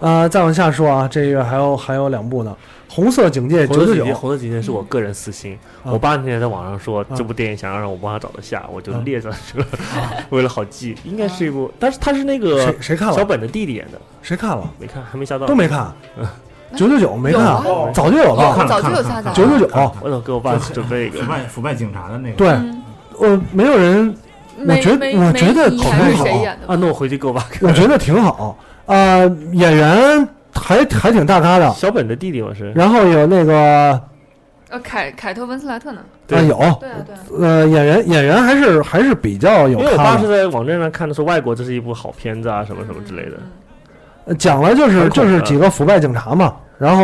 呃，再往下说啊，这个还有还有两部呢，《红色警戒九九九红色警戒，》红色警戒是我个人私心。啊我爸那天在网上说啊这部电影想要让我帮他找得下，我就啊列上去了，为了好记。应该是一部，但是他是那个谁谁看了？小本的弟弟演的，谁看了？没看，还没下到，都没看。九九九没看啊，早就有了。早就有下载九九九，我得给我爸准备一个腐。败腐败警察的那个，对，嗯呃，没有人，我觉得我觉得没印象是挺好啊，那我回去给我爸看。我觉得挺好。啊，演员还还挺大咖的，小本的弟弟我是，然后有那个呃，凯凯特温斯莱特呢？啊有，对啊，对啊。呃，演员演员还是还是比较有因为我爸。是在网站上看的，说外国这是一部好片子啊，什么什么之类的。呃讲了就是就是几个腐败警察嘛，然后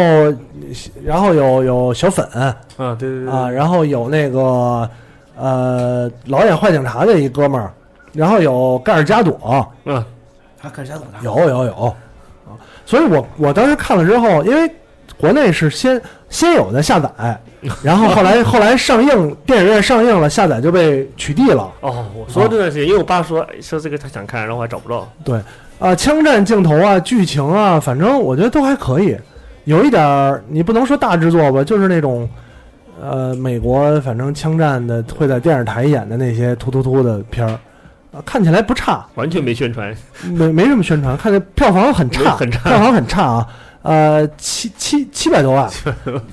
然后有有小粉啊，对对对啊，然后有那个呃老演坏警察的一哥们儿，然后有盖尔加朵，嗯，他看家怎么着？有有有啊，所以我我当时看了之后，因为国内是先先有的下载，然后后来后来上映，电影院上映了，下载就被取缔了。哦，我说这段时间，因为我爸说哎说这个他想看，然后我还找不到。对啊、枪战镜头啊，剧情啊，反正我觉得都还可以。有一点儿，你不能说大制作吧，就是那种，呃，美国反正枪战的会在电视台演的那些突突突的片儿，啊，看起来不差，完全没宣传，没没什么宣传，看着票房很差，很差票房很差啊，呃，七七七百多万，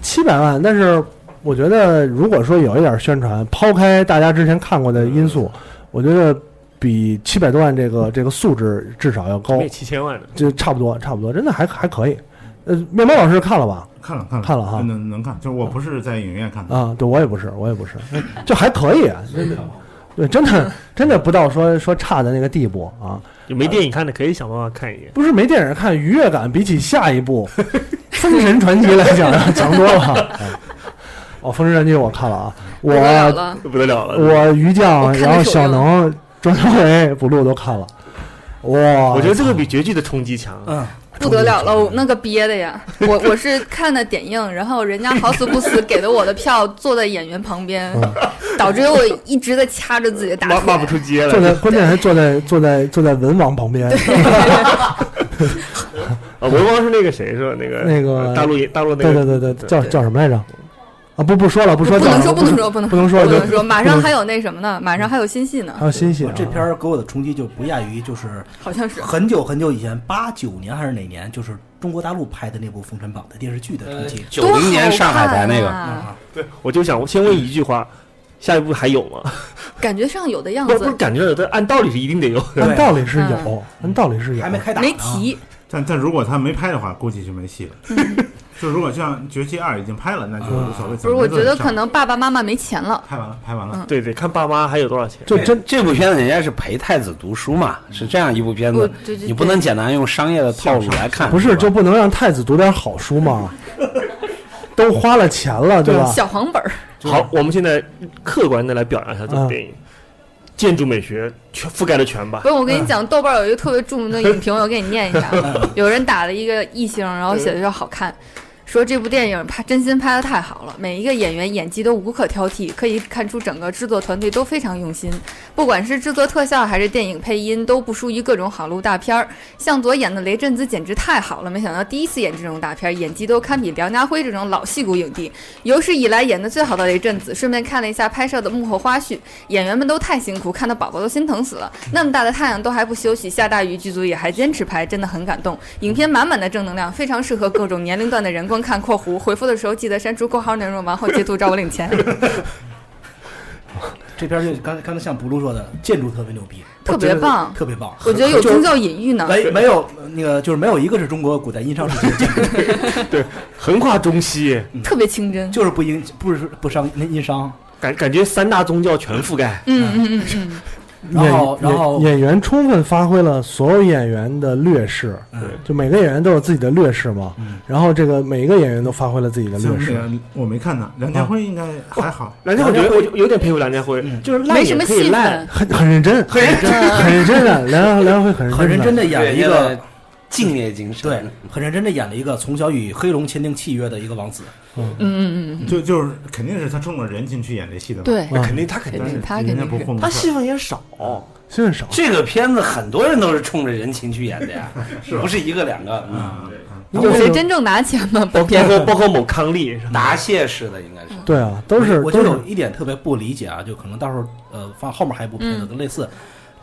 七百万。但是我觉得，如果说有一点宣传，抛开大家之前看过的因素，我觉得比七百多万这个这个素质至少要高，没七千万的。就差不多，差不多，真的还还可以。呃，面包老师看了吧？看了看了看了哈能能看，就是我不是在影院看的，啊，对我也不是，我也不是，就还可以啊，真的，对，真的真的不到说说差的那个地步啊。就没电影看的可以想办法看一眼。不是没电影看，愉悦感比起下一部《封神传奇》来讲要强多了。哎 哦，《封神传奇》我看了啊，我不得了了，我于酱，我看的然后小能、庄小伟、补录都看了。哇，我觉得这个比绝技的冲击强。嗯，不得了了，我那个憋的呀！我我是看的点映，然后人家好死不死给了我的票，坐在演员旁边，嗯导致我一直在掐着自己的大腿。骂骂不出街坐。在关键还坐在坐在坐在文王旁边，啊，文王是那个谁是吧？那个那个呃大陆大陆那个对对对对，叫叫什么来着？啊，不不说了，不说不能说，不能说，不能不能说不能说。马上还有那什么呢？马上还有新戏呢还，有新戏啊，这片儿给我的冲击就不亚于就是好像是。很久很久以前，八九年还是哪年，就是中国大陆拍的那部《封神榜》的电视剧的冲击。九零年上海台那个，多好看啊我就想，我先问一句话，下一步还有吗？感觉上有的样不是不是，感觉有的，按道理是一定得有。按道理是有嗯，按道理是有还，没开打，没提。但但如果他没拍的话，估计就没戏了。就如果像《绝技二》已经拍了，那就无所谓。不是，我觉得可能爸爸妈妈没钱了。拍完了，拍完了。嗯对对，看爸妈还有多少钱。就这这部片子人家是陪太子读书嘛，是这样一部片子，你不能简单用商业的套路来看。不是就不能让太子读点好书吗？都花了钱了，对吧？小黄本儿，好，我们现在客观的来表扬一下这部嗯电影，建筑美学全覆盖的全吧不。是我跟你讲，豆瓣有一个特别著名的影评，我给你念一下。有人打了一个一星，然后写的叫好看，说这部电影拍真心拍的太好了，每一个演员演技都无可挑剔，可以看出整个制作团队都非常用心，不管是制作特效还是电影配音，都不输于各种好莱坞大片儿。向佐演的雷震子简直太好了，没想到第一次演这种大片，演技都堪比梁家辉这种老戏骨影帝，有史以来演的最好的雷震子。顺便看了一下拍摄的幕后花絮，演员们都太辛苦，看到宝宝都心疼死了。那么大的太阳都还不休息，下大雨剧组也还坚持拍，真的很感动。影片满满的正能量，非常适合各种年龄段的人观看。（括弧回复的时候记得删除括号内容，完后截图找我领钱。这片就刚才刚才像布鲁说的，建筑特别牛逼，特别棒特别棒。我觉得有宗教隐喻呢。没没有那个就是没有一个是中国古代殷商时期的建筑，横跨中西，特别清真。就是不殷不是不伤殷商。感感觉三大宗教全覆盖。嗯嗯嗯嗯，然后演然后演演员充分发挥了所有演员的劣势，嗯就每个演员都有自己的劣势嘛。嗯然后这个每一个演员都发挥了自己的劣势。我没看呢，梁家辉应该还好。梁家辉，我觉得我有点佩服梁家辉，嗯就是烂没什么也可以烂戏份，。很很认真，很认真，很认真的。梁梁家辉很认真，很认真的演一个敬业精神。对，很认真的演了一个从小与黑龙签订契约的一个王子。嗯嗯嗯，就就是肯定是他冲着人进去演这戏的嘛。对，那肯定他肯定是他肯定不混他戏份也少，戏份少，这个片子很多人都是冲着人情去演的呀，不是一个两个。嗯，有谁真正拿钱吗？包括包括某康利？答谢式的应该是。对啊，都是我就有一点特别不理解啊，就可能到时候呃放后面还有一部片子跟类似，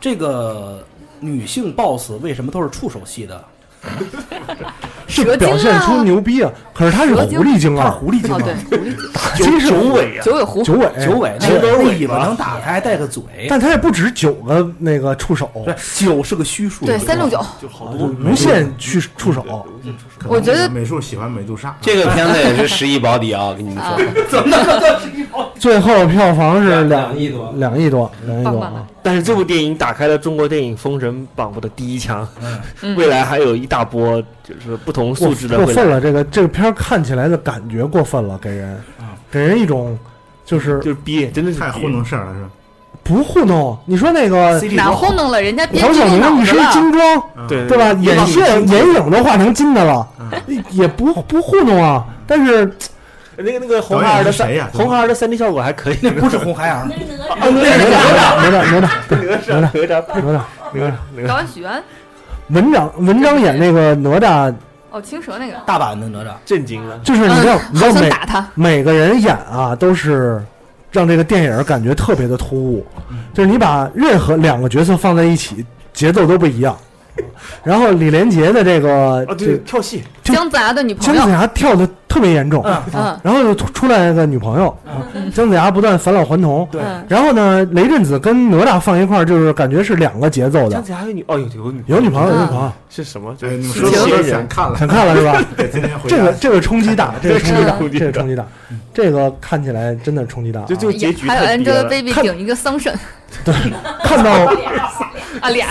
这个女性 boss 为什么都是触手系的？是表现出啊牛逼啊，可是他是狐狸精啊，狐狸精啊，狐狸打击是九尾啊，九尾狐，九尾九尾那个九那尾巴能打开，还带个嘴，但他也不止九个那个触手，对，九是个虚数，对三六九，就好多无限去触手，我觉得美术喜欢美杜莎，这个片子也是十亿保底啊，我跟你们啊说，最后票房是两两亿多。两亿多，两亿多。啊！但是这部电影打开了中国电影封神榜的第一枪，嗯。未来还有一大波就是不同素质的过分了，这个这个片儿看起来的感觉过分了，给人给人一种就是就是逼，真的是太糊弄事儿了是吧？不糊弄。你说那个哪糊弄了？人家编黄晓明一身子了？精装，对对吧？眼线、眼影都画成金的了，也不不糊弄啊。但是那个那个红孩儿的谁呀？红孩儿的三 D 效果还可以，那不是红孩儿，哪吒。哪吒。哪吒哪吒哪吒哪吒哪吒，高安许愿文章文章演那个哪吒，哦，青蛇那个，大阪的哪吒，震惊了。就是你知道你知好道每想打他，每个人演啊都是让这个电影感觉特别的突兀，就是你把任何两个角色放在一起，节奏都不一样。然后李连杰的这个哦，这对，跳戏，姜子牙的女朋友，姜子牙跳的特别严重，嗯然后又出来个女朋友，姜子牙不断返老还童。对嗯，然后呢，雷震子跟哪吒放一块儿，就是感觉是两个节奏的。姜子牙有女哦有有女有女朋友，有女朋友，是什么？对，你们是说的想看了，想看了是吧？对，今天回这个这个冲击大，这个冲击大，这个冲击大，这个看起来真的冲击大啊。就就结局还有。Angelababy 顶一个桑葚对看到 啊俩，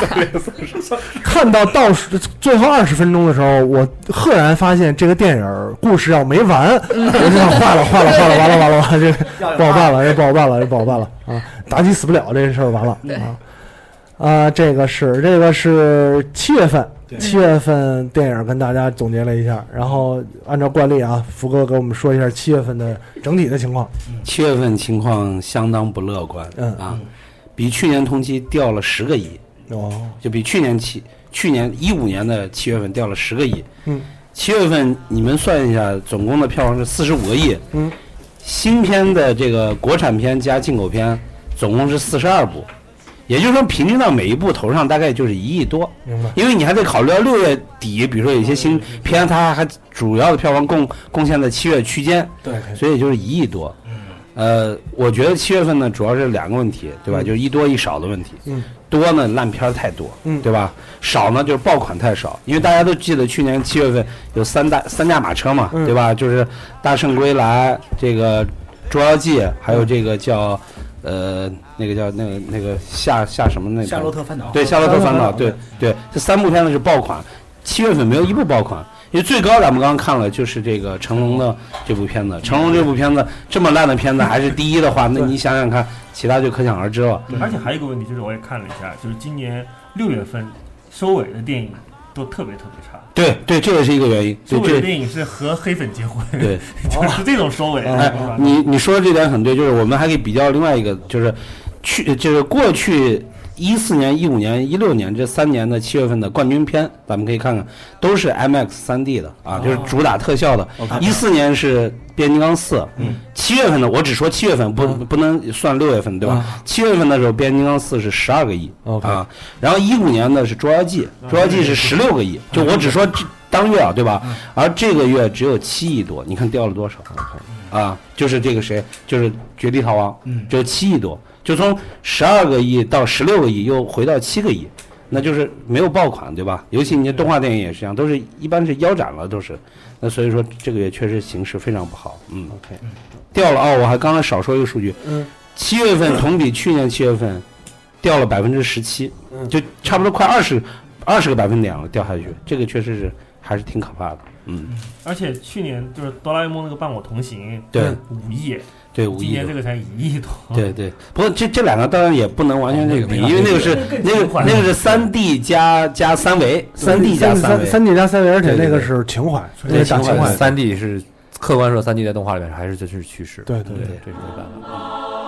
看到倒数最后二十分钟的时候，我赫然发现这个电影故事要没完，我就想坏了坏了坏了完了完了完了，这不好办了，这不好办了，这不好办了啊！妲己死不了这事儿完了啊啊！这个是这个是七月份，七月份电影跟大家总结了一下，然后按照惯例啊，福哥给我们说一下七月份的整体的情况。七月份情况相当不乐观，嗯啊，比去年同期掉了十个亿，哦，就比去年七去年一五年的七月份掉了十个亿。嗯，七月份你们算一下，总共的票房是四十五个亿。嗯，新片的这个国产片加进口片总共是四十二部，也就是说平均到每一部头上大概就是一亿多。明白。因为你还得考虑到六月底，比如说有些新片，它还主要的票房贡贡献在七月区间，对，所以就是一亿多。呃，我觉得七月份呢，主要是两个问题，对吧？嗯就是一多一少的问题。嗯，多呢烂片儿太多，嗯对吧？少呢就是爆款太少，因为大家都记得去年七月份有三大三驾马车嘛，嗯对吧？就是《大圣归来》这个《捉妖记》，还有这个叫呃那个叫那个那个夏夏什么那个夏洛特烦恼，对《夏洛特烦恼》，夏洛特烦恼对对，这三部片子是爆款，七月份没有一部爆款，因为最高咱们刚刚看了就是这个成龙的这部片子，成龙这部片子这么烂的片子还是第一的话，那你想想看，其他就可想而知了。而且还有一个问题，就是我也看了一下，就是今年六月份收尾的电影都特别特别差，对对，这也是一个原因。对收尾的电影是和黑粉结婚，对，就是这种收尾，哎，你你说的这点很对，就是我们还可以比较另外一个，就是去就是过去一四年、一五年、一六年这三年的七月份的冠军片，咱们可以看看，都是 IMAX 三 D 的啊，就是主打特效的。一四年是《变形金刚四》，七月份的我只说七月份，不不能算六月份，对吧？七月份的时候，《变形金刚四》是十二个亿啊，然后一五年的是《捉妖记》，《捉妖记》是十六个亿，就我只说这当月啊，对吧？而这个月只有七亿多，你看掉了多少？啊，就是这个谁，就是《绝地逃亡》，只有七亿多，就从十二个亿到十六个亿，又回到七个亿，那就是没有爆款，对吧？尤其你动画电影也是这样，都是一般是腰斩了，都是。那所以说这个也确实形势非常不好，嗯，OK，掉了哦，我还刚才少说一个数据，嗯，七月份同比去年七月份掉了百分之十七，就差不多快二十二十个百分点了，掉下去，这个确实是还是挺可怕的，嗯，而且去年就是哆啦 A 梦那个伴我同行，对。五亿，对五亿今年这个才一亿多。对对，不过这这两个当然也不能完全这个比，因为那个是那个那个是三 D 加加三维，三 D 加维，三三 D 加三维，而且对对那个是情怀，那对情怀。三 D 是客观说，三 D 在动画里面还是就是趋势。对对对对，这是没办法。